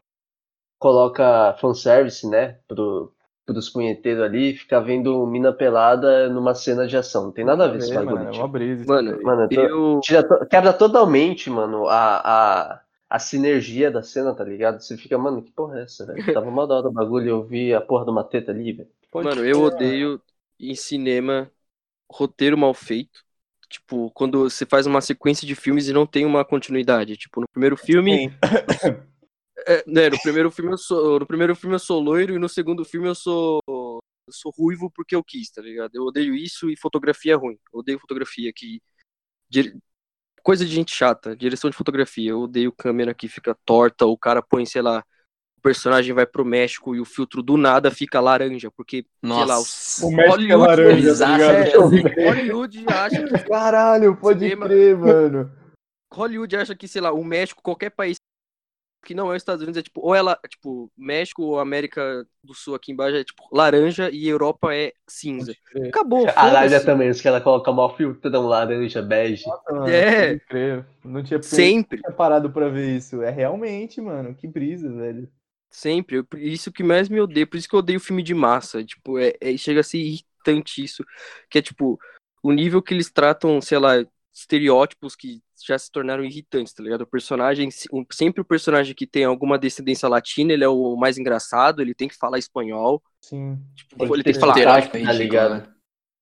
colocam fanservice, né? Pro, pros punheteiros ali, ficar vendo mina pelada numa cena de ação. Não tem nada a ver esse É, bagulho. mano, é uma brisa. isso Mano. Mano, eu tô- Eu. tira to- quebra totalmente, mano, a, a, a sinergia da cena, tá ligado? Você fica, mano, que porra é essa, velho? [LAUGHS] Tava mal da hora o bagulho e eu vi a porra de uma teta ali, velho. Mano, eu odeio em cinema roteiro mal feito. Tipo, quando você faz uma sequência de filmes e não tem uma continuidade. Tipo, no primeiro filme. [COUGHS] É, né, no primeiro filme eu sou. No primeiro filme eu sou loiro e no segundo filme eu sou. Eu sou ruivo porque eu quis, tá ligado? Eu odeio isso e fotografia é ruim. Eu odeio fotografia que. dire- Coisa de gente chata, direção de fotografia. Eu odeio câmera que fica torta, o cara põe, sei lá, personagem vai pro México e o filtro do nada fica laranja, porque, sei lá, Nossa. O México é Hollywood, laranja, tá Hollywood acha que [LAUGHS] Caralho, pode Cinema. crer, mano. Hollywood acha que, sei lá, o México, qualquer país que não é os Estados Unidos, é tipo, ou ela, tipo, México ou América do Sul aqui embaixo é tipo laranja e Europa é cinza. Acabou, A Arábia foda-se. também, os caras colocam mal filtrão laranja, bege. Nossa, mano, É. pode crer. Não tinha, Sempre, tinha parado pra ver isso. É realmente, mano, que brisa, velho. Sempre. Eu- Isso que mais me odeia, por isso que eu odeio filme de massa. Tipo, é, é- chega a ser irritante isso. Que é tipo, o nível que eles tratam, sei lá, estereótipos que já se tornaram irritantes, tá ligado? O personagem, sempre o personagem que tem alguma descendência latina, ele é o mais engraçado, ele tem que falar espanhol. Sim. Tipo, Tem ele tem que falar é tá ligado? né?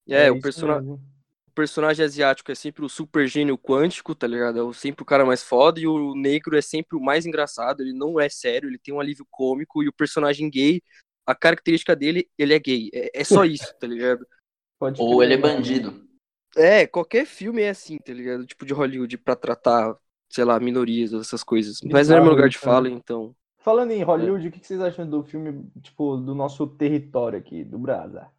É, o, isso persona- mesmo. o personagem asiático é sempre o super gênio quântico, tá ligado? É o- sempre o cara mais foda, e o negro é sempre o mais engraçado, ele não é sério, ele tem um alívio cômico, e o personagem gay, a característica dele, ele é gay. É, é só isso, tá ligado? [LAUGHS] Pode Ou ele é bandido. É, qualquer filme é assim, tá ligado? Tipo de Hollywood, pra tratar, sei lá, minorias, essas coisas. Mas não é meu lugar de fala, então. Falando em Hollywood, o que que vocês acham do filme, tipo, do nosso território aqui, do Brasa?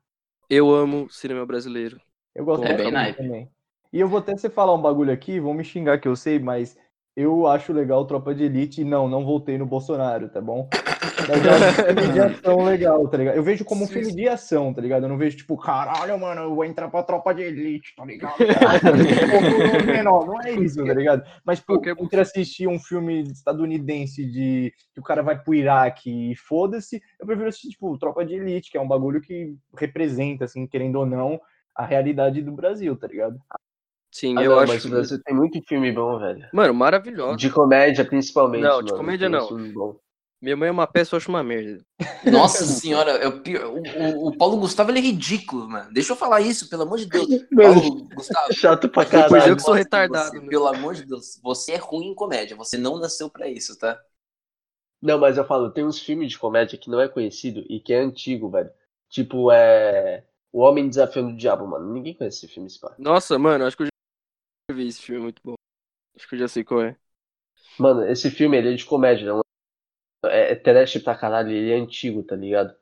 Eu amo cinema brasileiro. Eu gosto É muito bem naipe. também. E eu vou até você falar um bagulho aqui, vão me xingar que eu sei, mas eu acho legal Tropa de Elite e não, não voltei no Bolsonaro, tá bom? Mas eu acho um filme de ação legal, tá ligado? Eu vejo como um filme de ação, tá ligado? Eu não vejo tipo, caralho, mano, eu vou entrar pra Tropa de Elite, tá ligado? [LAUGHS] não, não é isso, tá ligado? Mas, pô, entre assistir um filme estadunidense de que o cara vai pro Iraque e foda-se, eu prefiro assistir, tipo, Tropa de Elite, que é um bagulho que representa, assim, querendo ou não, a realidade do Brasil, tá ligado? Sim, Ah, eu não, acho. mas o Brasil tem muito filme bom, velho. Mano, maravilhoso. De comédia, principalmente. Não, de mano, comédia tem não. filme bom. Minha mãe é uma peça, eu acho uma merda. [LAUGHS] Nossa senhora, é o, o, Paulo Gustavo ele é ridículo, mano. Deixa eu falar isso, pelo amor de Deus. [LAUGHS] Paulo Gustavo, [LAUGHS] Chato pra Depois caralho. eu que sou retardado, você- né? pelo amor de Deus, você é ruim em comédia. Você não nasceu pra isso, tá? Não, mas eu falo, tem uns filmes de comédia que não é conhecido e que é antigo, velho. Tipo, é. O Homem Desafiando o Diabo, mano. Ninguém conhece esse filme, esse pá. Nossa, mano, acho que eu já vi esse filme, é muito bom. Acho que eu já sei qual é. Mano, esse filme ele é de comédia, não é, é trash pra caralho, ele é antigo, tá ligado?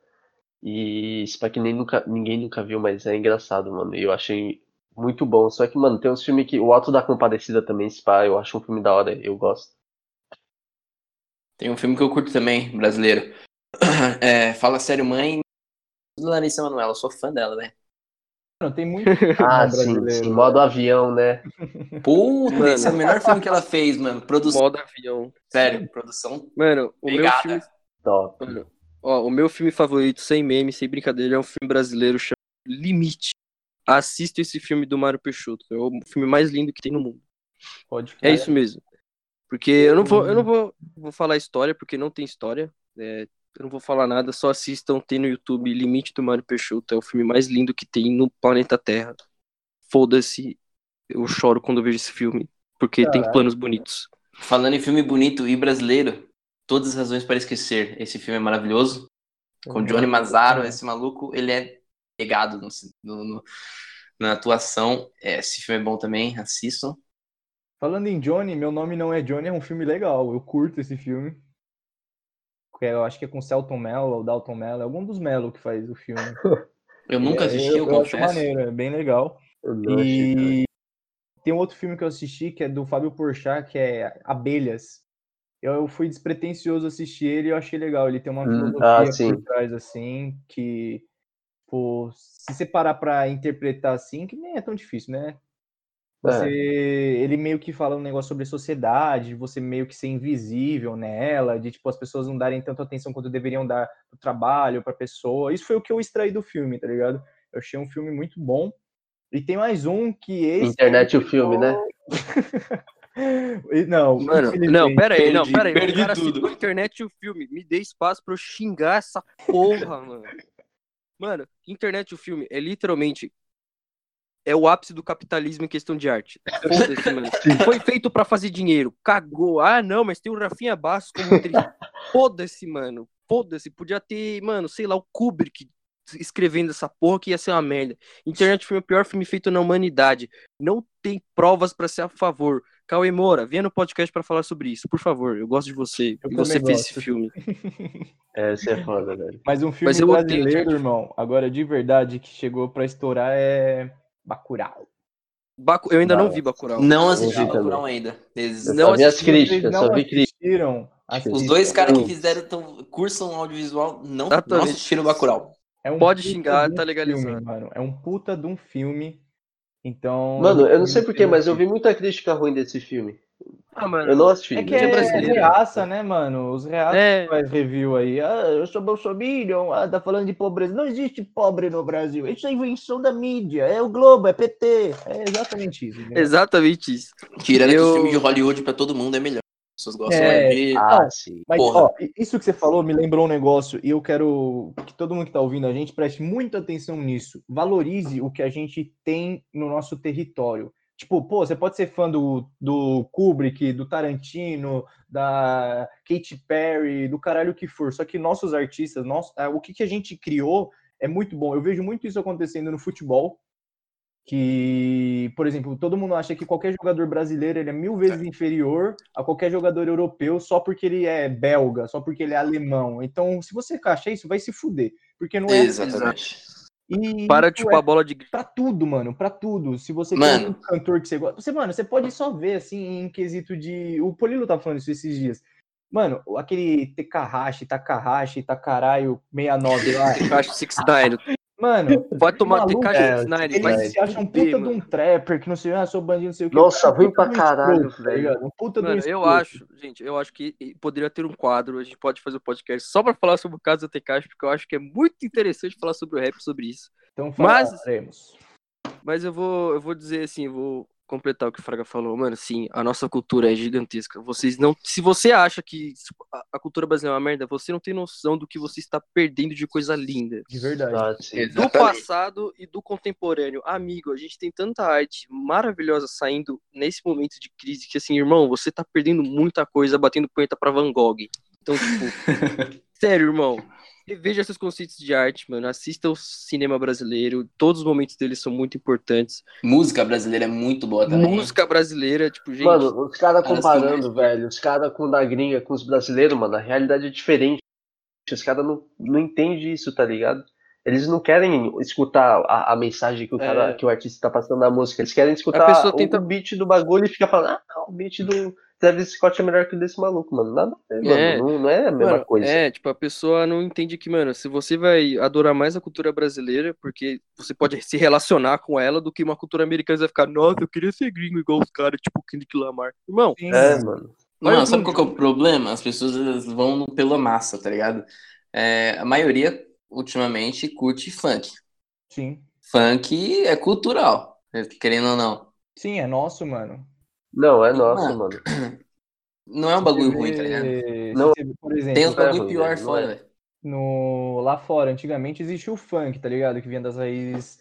E isso pra que nem nunca, ninguém nunca viu, mas é engraçado, mano. E eu achei muito bom. Só que, mano, tem uns filmes que. O Alto da Compadecida também, esse pá, eu acho um filme da hora, eu gosto. Tem um filme que eu curto também, brasileiro. [CLEARS THROAT] É, Fala Sério Mãe, Larissa Manoela. Eu sou fã dela, né? Mano, tem muito [LAUGHS] Ah, filme sim, brasileiro, sim. Modo avião, né? Puta, Mano. esse é o melhor filme que ela fez, mano. Produção. Modo avião. Sério, produção. Mano, o meu Obrigada. filme. Top. Mano, ó, o meu filme favorito, sem meme, sem brincadeira, é um filme brasileiro chamado Limite. Assista esse filme do Mário Peixoto. É o filme mais lindo que tem no mundo. Pode É isso mesmo. Porque eu não vou, eu não vou, vou falar história, porque não tem história. É, eu não vou falar nada, só assistam, tem no YouTube Limite do Mário Peixoto. É o filme mais lindo que tem no planeta Terra. Foda-se, eu choro quando eu vejo esse filme, porque tem planos bonitos. Falando em filme bonito e brasileiro, Todas as Razões para Esquecer. Esse filme é maravilhoso. Com Johnny Mazzaro, esse maluco, ele é pegado no, no- no- na atuação. É, esse filme é bom também, assistam. Falando em Johnny, meu nome não é Johnny, é um filme legal. Eu curto esse filme. Que eu acho que é com Celton Mello ou Dalton Mello, é algum dos Mello que faz o filme. [LAUGHS] Eu nunca É, assisti, eu, eu acho confesso. maneiro, é bem legal. Eu. E tem um outro filme que eu assisti que é do Fábio Porchat, que é Abelhas. Eu fui despretensioso assistir ele e eu achei legal. Ele tem uma Hum, filosofia ah, sim. por trás, assim, que, pô, se você parar pra interpretar assim, que nem é tão difícil, né? Você, ele meio que fala um negócio sobre sociedade, de você meio que ser invisível nela, de tipo as pessoas não darem tanta atenção quanto deveriam dar pro trabalho, pra pessoa. Isso foi o que eu extraí do filme, tá ligado? Eu achei um filme muito bom. E tem mais um que esse Internet o filme, né? [LAUGHS] Não, Mano, não, pera aí, não, pera aí. perdi o cara tudo. internet e o filme. Me dê espaço pra eu xingar essa porra, [LAUGHS] mano. Mano, internet e o filme é literalmente. É o ápice do capitalismo em questão de arte. Foda-se, mano. [LAUGHS] Foi feito pra fazer dinheiro. Cagou. Ah, não, mas tem o Rafinha Bastos como. [LAUGHS] Foda-se, mano. Foda-se. Podia ter, mano, sei lá, o Kubrick escrevendo essa porra que ia ser uma merda. Internet foi o pior filme feito na humanidade. Não tem provas pra ser a favor. Cauê Moura, venha no podcast pra falar sobre isso, por favor. Eu gosto de você. Eu e você também fez gosto. esse filme. [LAUGHS] É, você é foda, velho. Mas um filme Mas odeio brasileiro, irmão, agora de verdade, que chegou pra estourar é Bacurau. Bacu- Eu ainda não Nossa. vi Bacurau. Não assisti também. Bacurau ainda. Eles- Eu Não só vi as críticas, só não vi críticas. assistiram? Os dois caras que fizeram tão, cursam audiovisual não, não assistiram Bacurau. É um Pode puta xingar, de um tá legalizado. Filme, mano. É um puta de um filme. Então. Mano, eu não sei porquê, mas eu vi vi muita crítica ruim desse filme. Ah, mano. Eu não assisti. É que é, reaça, né, mano? Os reaças É. que faz review aí. Ah, eu sou bolsominion, ah, tá falando de pobreza. Não existe pobre no Brasil. Isso é invenção da mídia. É o Globo, é PT. É exatamente isso. entendeu? Exatamente isso. Tirando que Eu- o filme de Hollywood pra todo mundo é melhor. As pessoas gostam É. mais de. Ah, sim. Mas, Porra. ó, isso que você falou me lembrou um negócio e eu quero que todo mundo que tá ouvindo a gente preste muita atenção nisso. Valorize o que a gente tem no nosso território. Tipo, pô, você pode ser fã do, do Kubrick, do Tarantino, da Katy Perry, do caralho que for. Só que nossos artistas, nosso, ah, o que, que a gente criou é muito bom. Eu vejo muito isso acontecendo no futebol. Que, por exemplo, todo mundo acha que qualquer jogador brasileiro ele é mil vezes inferior a qualquer jogador europeu só porque ele é belga, só porque ele é alemão. Então, se você acha isso, vai se fuder. Porque não é assim. E Para chupar é a bola de pra tudo, mano, pra tudo. Se você Mano. um cantor que você gosta, você, mano, você pode só ver assim em quesito de, o Polilo tá falando isso esses dias. Mano, aquele Tekahashi, Takahashi, Takaraio 69 lá. Tekashi 69. Mano, Pode tomar Maluco, Tekashi é, 69. ele Vai se acha um puta de um trapper que não sei, ah, sou bandido, não sei o que. Nossa, é puta pra caralho, tá velho. Um puta de um Mano, eu acho, gente, eu acho que poderia ter um quadro, a gente pode fazer um podcast só pra falar sobre o caso da Tekashi, porque eu acho que é muito interessante falar sobre o rap sobre isso. Então Mas- falaremos. Mas eu vou, eu vou dizer assim, eu vou completar o que o Fraga falou. Mano, sim, a nossa cultura é gigantesca. Vocês não. Se você acha que a- a cultura brasileira é uma merda, você não tem noção do que você está perdendo de coisa linda. De verdade. Ah, sim. Do passado e do contemporâneo. Amigo, a gente tem tanta arte maravilhosa saindo nesse momento de crise que, assim, irmão, você tá perdendo muita coisa batendo punheta pra Van Gogh. Então, tipo, [LAUGHS] sério, irmão. Reveja seus conceitos de arte, mano. Assista o cinema brasileiro. Todos os momentos dele são muito importantes. Música brasileira é muito boa também. Música brasileira, tipo, gente. Mano, os caras Cara, comparando, assim, velho, os caras com da gringa com os brasileiros, mano, a realidade é diferente. Os caras não, não entendem isso, tá ligado? Eles não querem escutar a, a mensagem que o cara, É. que o artista tá passando na música. Eles querem escutar pessoa o, tenta- o beat do bagulho e fica falando, ah, não, o beat do Travis Scott é melhor que o desse maluco, mano. Nada a ver, É. mano. Não, não é a mesma Mano, coisa. É, tipo, a pessoa não entende que, mano, se você vai adorar mais a cultura brasileira, porque você pode se relacionar com ela do que uma cultura americana, você vai ficar, nossa, eu queria ser gringo igual os caras, tipo Kendrick Lamar. Irmão, Sim, É, mano. mano. Sabe qual que é o problema? As pessoas elas vão pela massa, tá ligado? É, a maioria, ultimamente, curte funk. Sim. Funk é cultural, querendo ou não. Sim, é nosso, mano. Não, é nosso, Mano, mano. [CLEARS THROAT] Não é um bagulho Você ruim, tá ligado? Não. vê, por exemplo, Tem uns é bagulho pior velho, não fora, é. velho. no lá fora, antigamente existia o funk, tá ligado? Que vinha das raízes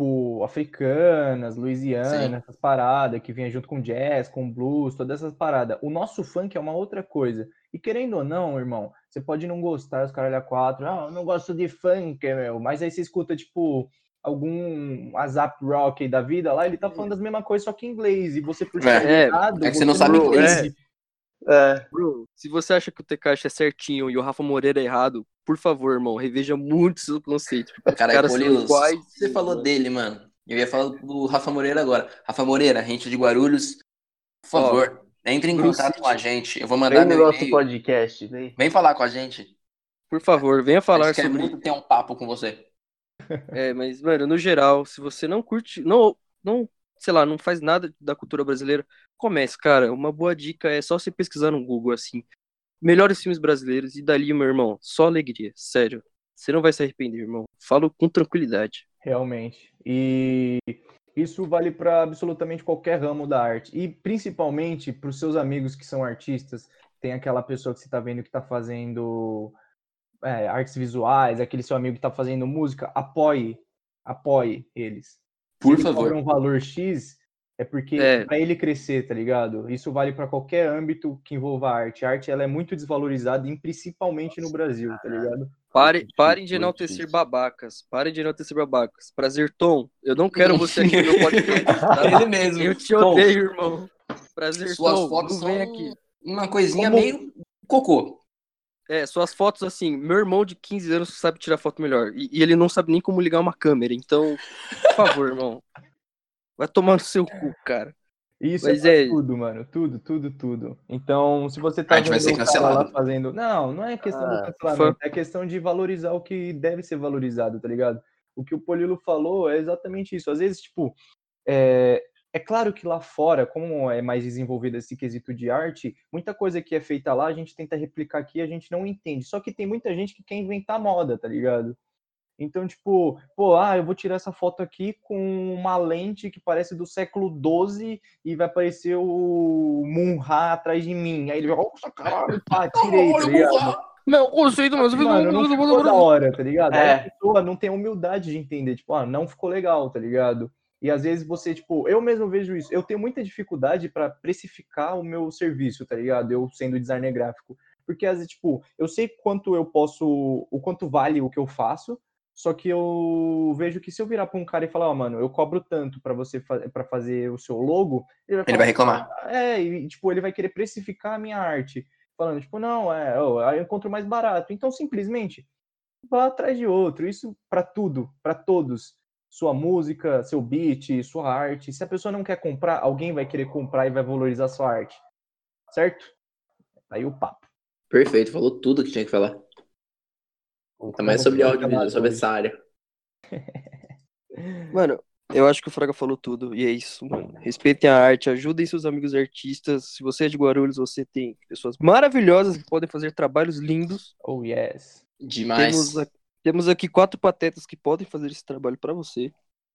tipo, africanas, Louisiana, essas paradas que vinha junto com jazz, com blues, todas essas paradas. O nosso funk é uma outra coisa. E querendo ou não, irmão, você pode não gostar, os caralho a quatro, ah, eu não gosto de funk, meu, mas aí você escuta, tipo, algum azap rock da vida lá, ele tá falando as mesmas coisas, só que em inglês, e você por É, ser é, errado, é que você não sabe inglês. entende. É, Bro, se você acha que o Tekashi é certinho e o Rafa Moreira é errado, por favor, irmão, reveja muito seu conceito. Caralho, caras são Polilos, iguais. você falou dele, mano. Eu ia falar do Rafa Moreira agora. Rafa Moreira, gente de Guarulhos, por favor, entre em contato com a gente. Eu vou mandar meu nosso podcast, vem. Vem falar com a gente. Por favor, venha A falar gente quer sobre muito ter um papo com você. É, mas, mano, no geral, se você não curte, não, não, sei lá, não faz nada da cultura brasileira, comece, cara. Uma boa dica é só você pesquisar no Google, assim, melhores filmes brasileiros, e dali, meu irmão, só alegria, sério. Você não vai se arrepender, irmão. Falo com tranquilidade. Realmente. E isso vale para absolutamente qualquer ramo da arte. E principalmente para os seus amigos que são artistas. Tem aquela pessoa que você está vendo que está fazendo é, artes visuais, aquele seu amigo que está fazendo música. Apoie. Apoie eles. Por Se ele favor. um valor X, é porque É. para ele crescer, tá ligado? Isso vale para qualquer âmbito que envolva a arte. A arte ela é muito desvalorizada, e principalmente no Brasil, tá ligado? Pare, parem de enaltecer difícil. babacas. Parem de enaltecer babacas. Prazer, Tom. Eu não quero [LAUGHS] você aqui no meu podcast. tá? [LAUGHS] Ele mesmo. Eu te Tom, odeio, irmão. Prazer, Suas Tom. fotos Não vem são aqui. uma coisinha Como- meio cocô. É, suas fotos, assim, meu irmão de 15 anos sabe tirar foto melhor. E, e ele não sabe nem como ligar uma câmera. Então, por favor, irmão. Vai tomar no seu cu, cara. Isso Mas é, é- tudo, mano. Tudo, tudo, tudo. Então, se você tá A gente vai ser cara lá cancelado. fazendo. Não, não é questão do Ah, cancelamento, é questão de valorizar o que deve ser valorizado, tá ligado? O que o Polilo falou é exatamente isso. Às vezes, tipo, é, é claro que lá fora, como é mais desenvolvido esse quesito de arte, muita coisa que é feita lá a gente tenta replicar aqui e a gente não entende. Só que tem muita gente que quer inventar moda, tá ligado? Então, tipo, pô, ah, eu vou tirar essa foto aqui com uma lente que parece do século XII e vai aparecer o Munra atrás de mim. Aí ele vai, nossa, caralho, pá, [LAUGHS] tirei, tá ligado? Não, conceito, mas Mano, não ficou da hora, tá ligado? Aí É. a pessoa não tem humildade de entender, tipo, ah, não ficou legal, tá ligado? E às vezes você, tipo, eu mesmo vejo isso. Eu tenho muita dificuldade pra precificar o meu serviço, tá ligado? Eu sendo designer gráfico. Porque às vezes, tipo, eu sei quanto eu posso, o quanto vale o que eu faço, só que eu vejo que se eu virar pra um cara e falar, ó, mano, eu cobro tanto pra você para fazer o seu logo, ele vai, Ele falar, vai reclamar. é, e tipo, ele vai querer precificar a minha arte. Falando, tipo, não, é, eu encontro mais barato. Então, simplesmente, vá atrás de outro. Isso pra tudo, pra todos. Sua música, seu beat, sua arte. Se a pessoa não quer comprar, alguém vai querer comprar e vai valorizar sua arte. Certo? Aí o papo. Perfeito, falou tudo que tinha que falar. Também é sobre audiovisual, sobre essa área. [LAUGHS] Mano, eu acho que o Fraga falou tudo. E é isso, mano. Respeitem a arte, ajudem seus amigos artistas. Se você é de Guarulhos, você tem pessoas maravilhosas que podem fazer trabalhos lindos. Oh, yes. Demais. Temos, a- temos aqui quatro patetas que podem fazer esse trabalho pra você.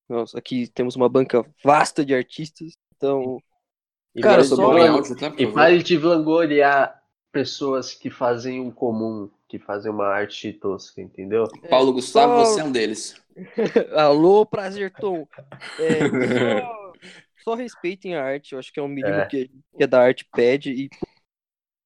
Nós aqui temos uma banca vasta de artistas. Então, E Cara, pare eu sou só- bom em de- áudio, tá? E pare de vangloriar pessoas que fazem o comum, que fazem uma arte tosca, entendeu? Paulo Gustavo, só- você é um deles. [LAUGHS] alô, prazer, Tom. É, só, [LAUGHS] só respeitem a arte. Eu acho que é o mínimo É. que que é da arte pede. E,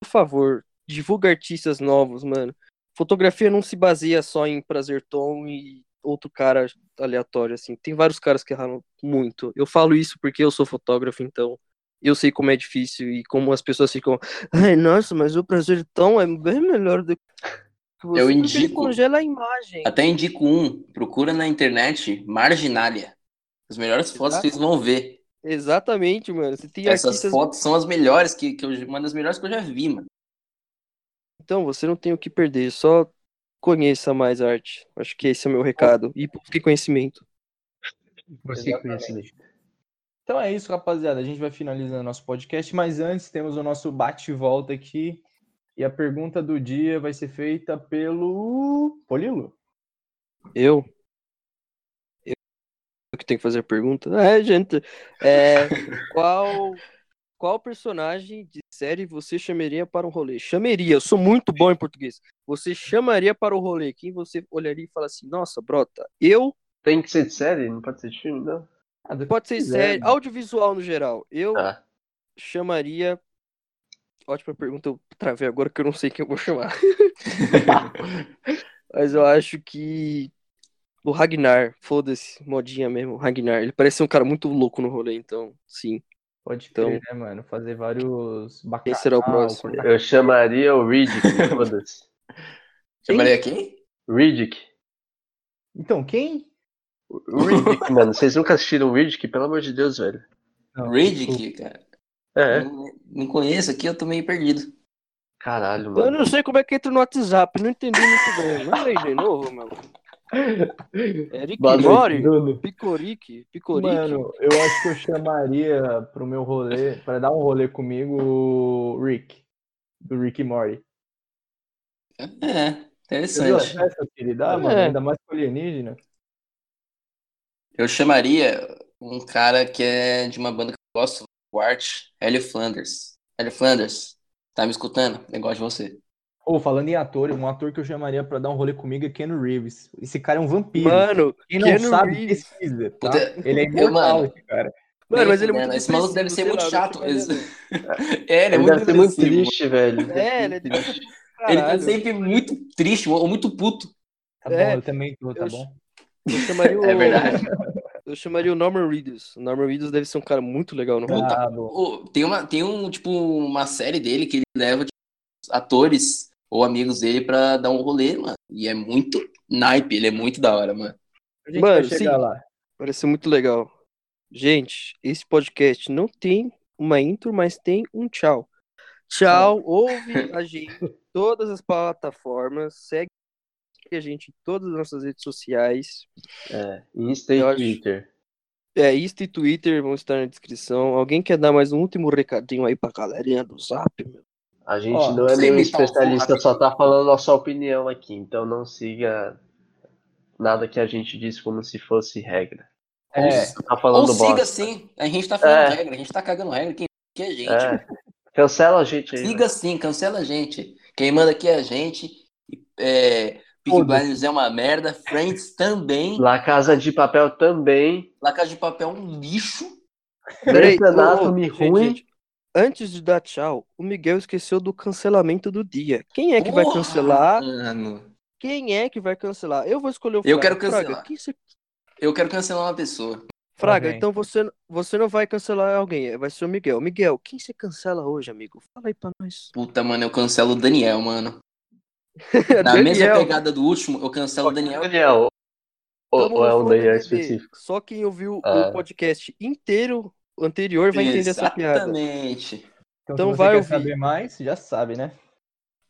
por favor, divulga artistas novos, mano. Fotografia não se baseia só em Prazer Tom e outro cara aleatório, assim. Tem vários caras que erraram muito. Eu falo isso porque eu sou fotógrafo, então eu sei como é difícil e como as pessoas ficam. Ai, nossa, mas o Prazer Tom é bem melhor do que você. Eu indico- congela a imagem. Até indico um. Procura na internet Marginália. As melhores fotos que vocês vão ver. Exatamente, mano. Essas fotos são as melhores, que, que eu, uma das melhores que eu já vi, mano. Então, você não tem o que perder. Só conheça mais arte. Acho que esse é o meu recado. E busque conhecimento. Exatamente. conhece Então é isso, rapaziada. A gente vai finalizando nosso podcast, mas antes temos o nosso bate-volta aqui. E a pergunta do dia vai ser feita pelo Polilo. Eu. Eu que tenho que fazer a pergunta. É, gente. É, [LAUGHS] qual, qual personagem de série você chamaria para um rolê? Chamaria. Eu sou muito bom em português. Você chamaria para o rolê. Quem você olharia e fala assim: Nossa, brota, eu Tem que ser de série? Não pode ser de filme, não? Ah, Pode ser quiser, série, mano. audiovisual no geral. Eu Tá. chamaria. Ótima pergunta, eu travei agora que eu não sei quem eu vou chamar. [LAUGHS] Mas eu acho que. O Ragnar, foda-se, modinha mesmo, o Ragnar. Ele parece ser um cara muito louco no rolê, então, sim. Pode Então- crer, né, mano? Fazer vários bacanal. Quem será o próximo? Eu chamaria o Riddick, [LAUGHS] foda-se. Chamaria quem? Riddick. Então, quem? O Riddick, [LAUGHS] mano. Vocês nunca assistiram o Riddick? Pelo amor de Deus, velho. Não, Riddick, cara. É. Não, não conheço aqui, eu tô meio perdido. Caralho, Eu mano. não sei como é que entra no WhatsApp, não entendi muito bem. Manda aí de novo, mano. É Rick Boa noite, Mori. Picorique, Picorique. Mano, eu acho que eu chamaria pro meu rolê, pra dar um rolê comigo, o Rick. Do Rick e Morty. É, as interessante. festas que ele dá, É. mano? Ainda mais com alienígena. Eu chamaria um cara que é de uma banda que eu gosto, o Art, Hélio Flanders. Hélio Flanders, tá me escutando? Negócio de você. Ou falando em ator, um ator que eu chamaria pra dar um rolê comigo é Ken Reeves. Esse cara é um vampiro. Mano, Quem não Keanu sabe, Reeves. pesquisa, tá? Puta, Ele é imortal, mano, esse cara. mano, mas ele é muito Esse maluco deve ser muito lá, chato. Esse- É, ele é Ele muito deve ser muito triste, velho. É, ele é triste. Ele tá sempre muito triste ou muito puto. Tá É, bom, eu também tô, tá eu- bom? Eu chamaria o... É verdade. Eu chamaria o Norman Reedus. O Norman Reedus deve ser um cara muito legal no. Puta, Ah, tem uma, tem um, tipo, uma série dele que ele leva tipo, atores ou amigos dele pra dar um rolê, mano. E é muito naipe, ele é muito da hora, mano. A gente Mano, vai chegar sim. lá. Parece muito legal. Gente, esse podcast não tem uma intro, mas tem um tchau. Tchau, ouve [LAUGHS] a gente em todas as plataformas, segue a gente em todas as nossas redes sociais. É, Insta e acho- Twitter. É, Insta e Twitter vão estar na descrição. Alguém quer dar mais um último recadinho aí pra galerinha do Zap? Meu? A gente Ó, não é nenhum especialista, só tá falando nossa opinião aqui. Então não siga nada que a gente diz como se fosse regra. É, tá falando Ou siga bosta. sim, a gente tá falando É. regra, a gente tá cagando regra, quem que é a gente. É. Cancela a gente aí. Siga sim, cancela a gente. Quem manda aqui é a gente. É, Peaky. Blinders é uma merda, Friends também. La Casa de Papel também. La Casa de Papel é um lixo. Grey's Anatomy gente, ruim. gente, Antes de dar tchau, o Miguel esqueceu do cancelamento do dia. Quem é que vai Porra, cancelar? Mano. Quem é que vai cancelar? Eu vou escolher o Eu Fraga. quero Fraga, cancelar. quem você Eu quero cancelar uma pessoa. Fraga, vem. então você, você não vai cancelar alguém, vai ser o Miguel. Miguel, quem você cancela hoje, amigo? Fala aí pra nós. Puta, mano, eu cancelo o Daniel, mano. [LAUGHS] Na mesma Daniel, pegada do último, eu cancelo o Daniel. Daniel. Ou, ou é Flow Daniel BBB. específico? Só quem ouviu Ah. o podcast inteiro anterior vai entender essa piada. Exatamente. então, então se você vai quer ouvir. saber mais, já sabe, né?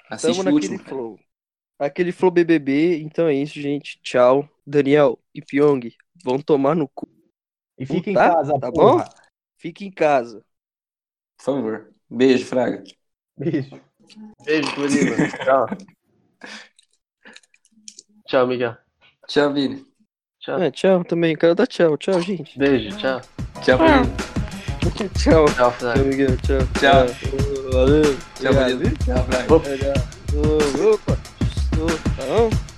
Assiste o naquele último. cara. flow. Aquele flow BBB, então é isso, gente. Tchau. Daniel e Pyong vão tomar no cu. E fica em Tá? casa, Tá porra. Fique em casa. Por favor. Beijo, Fraga. Beijo. Beijo, Turina. Tchau. Tchau, Miguel. Tchau, Vini. Tchau. É, tchau também. Quero dar tchau. Tchau, gente. Beijo, tchau. Tchau, Ah. Vini. Tchau. Tchau, Fraga. Tchau, Miguel. Tchau. Tchau. Valeu. Tchau. Vini. Tchau, Fraga. Opa. Opa. Opa.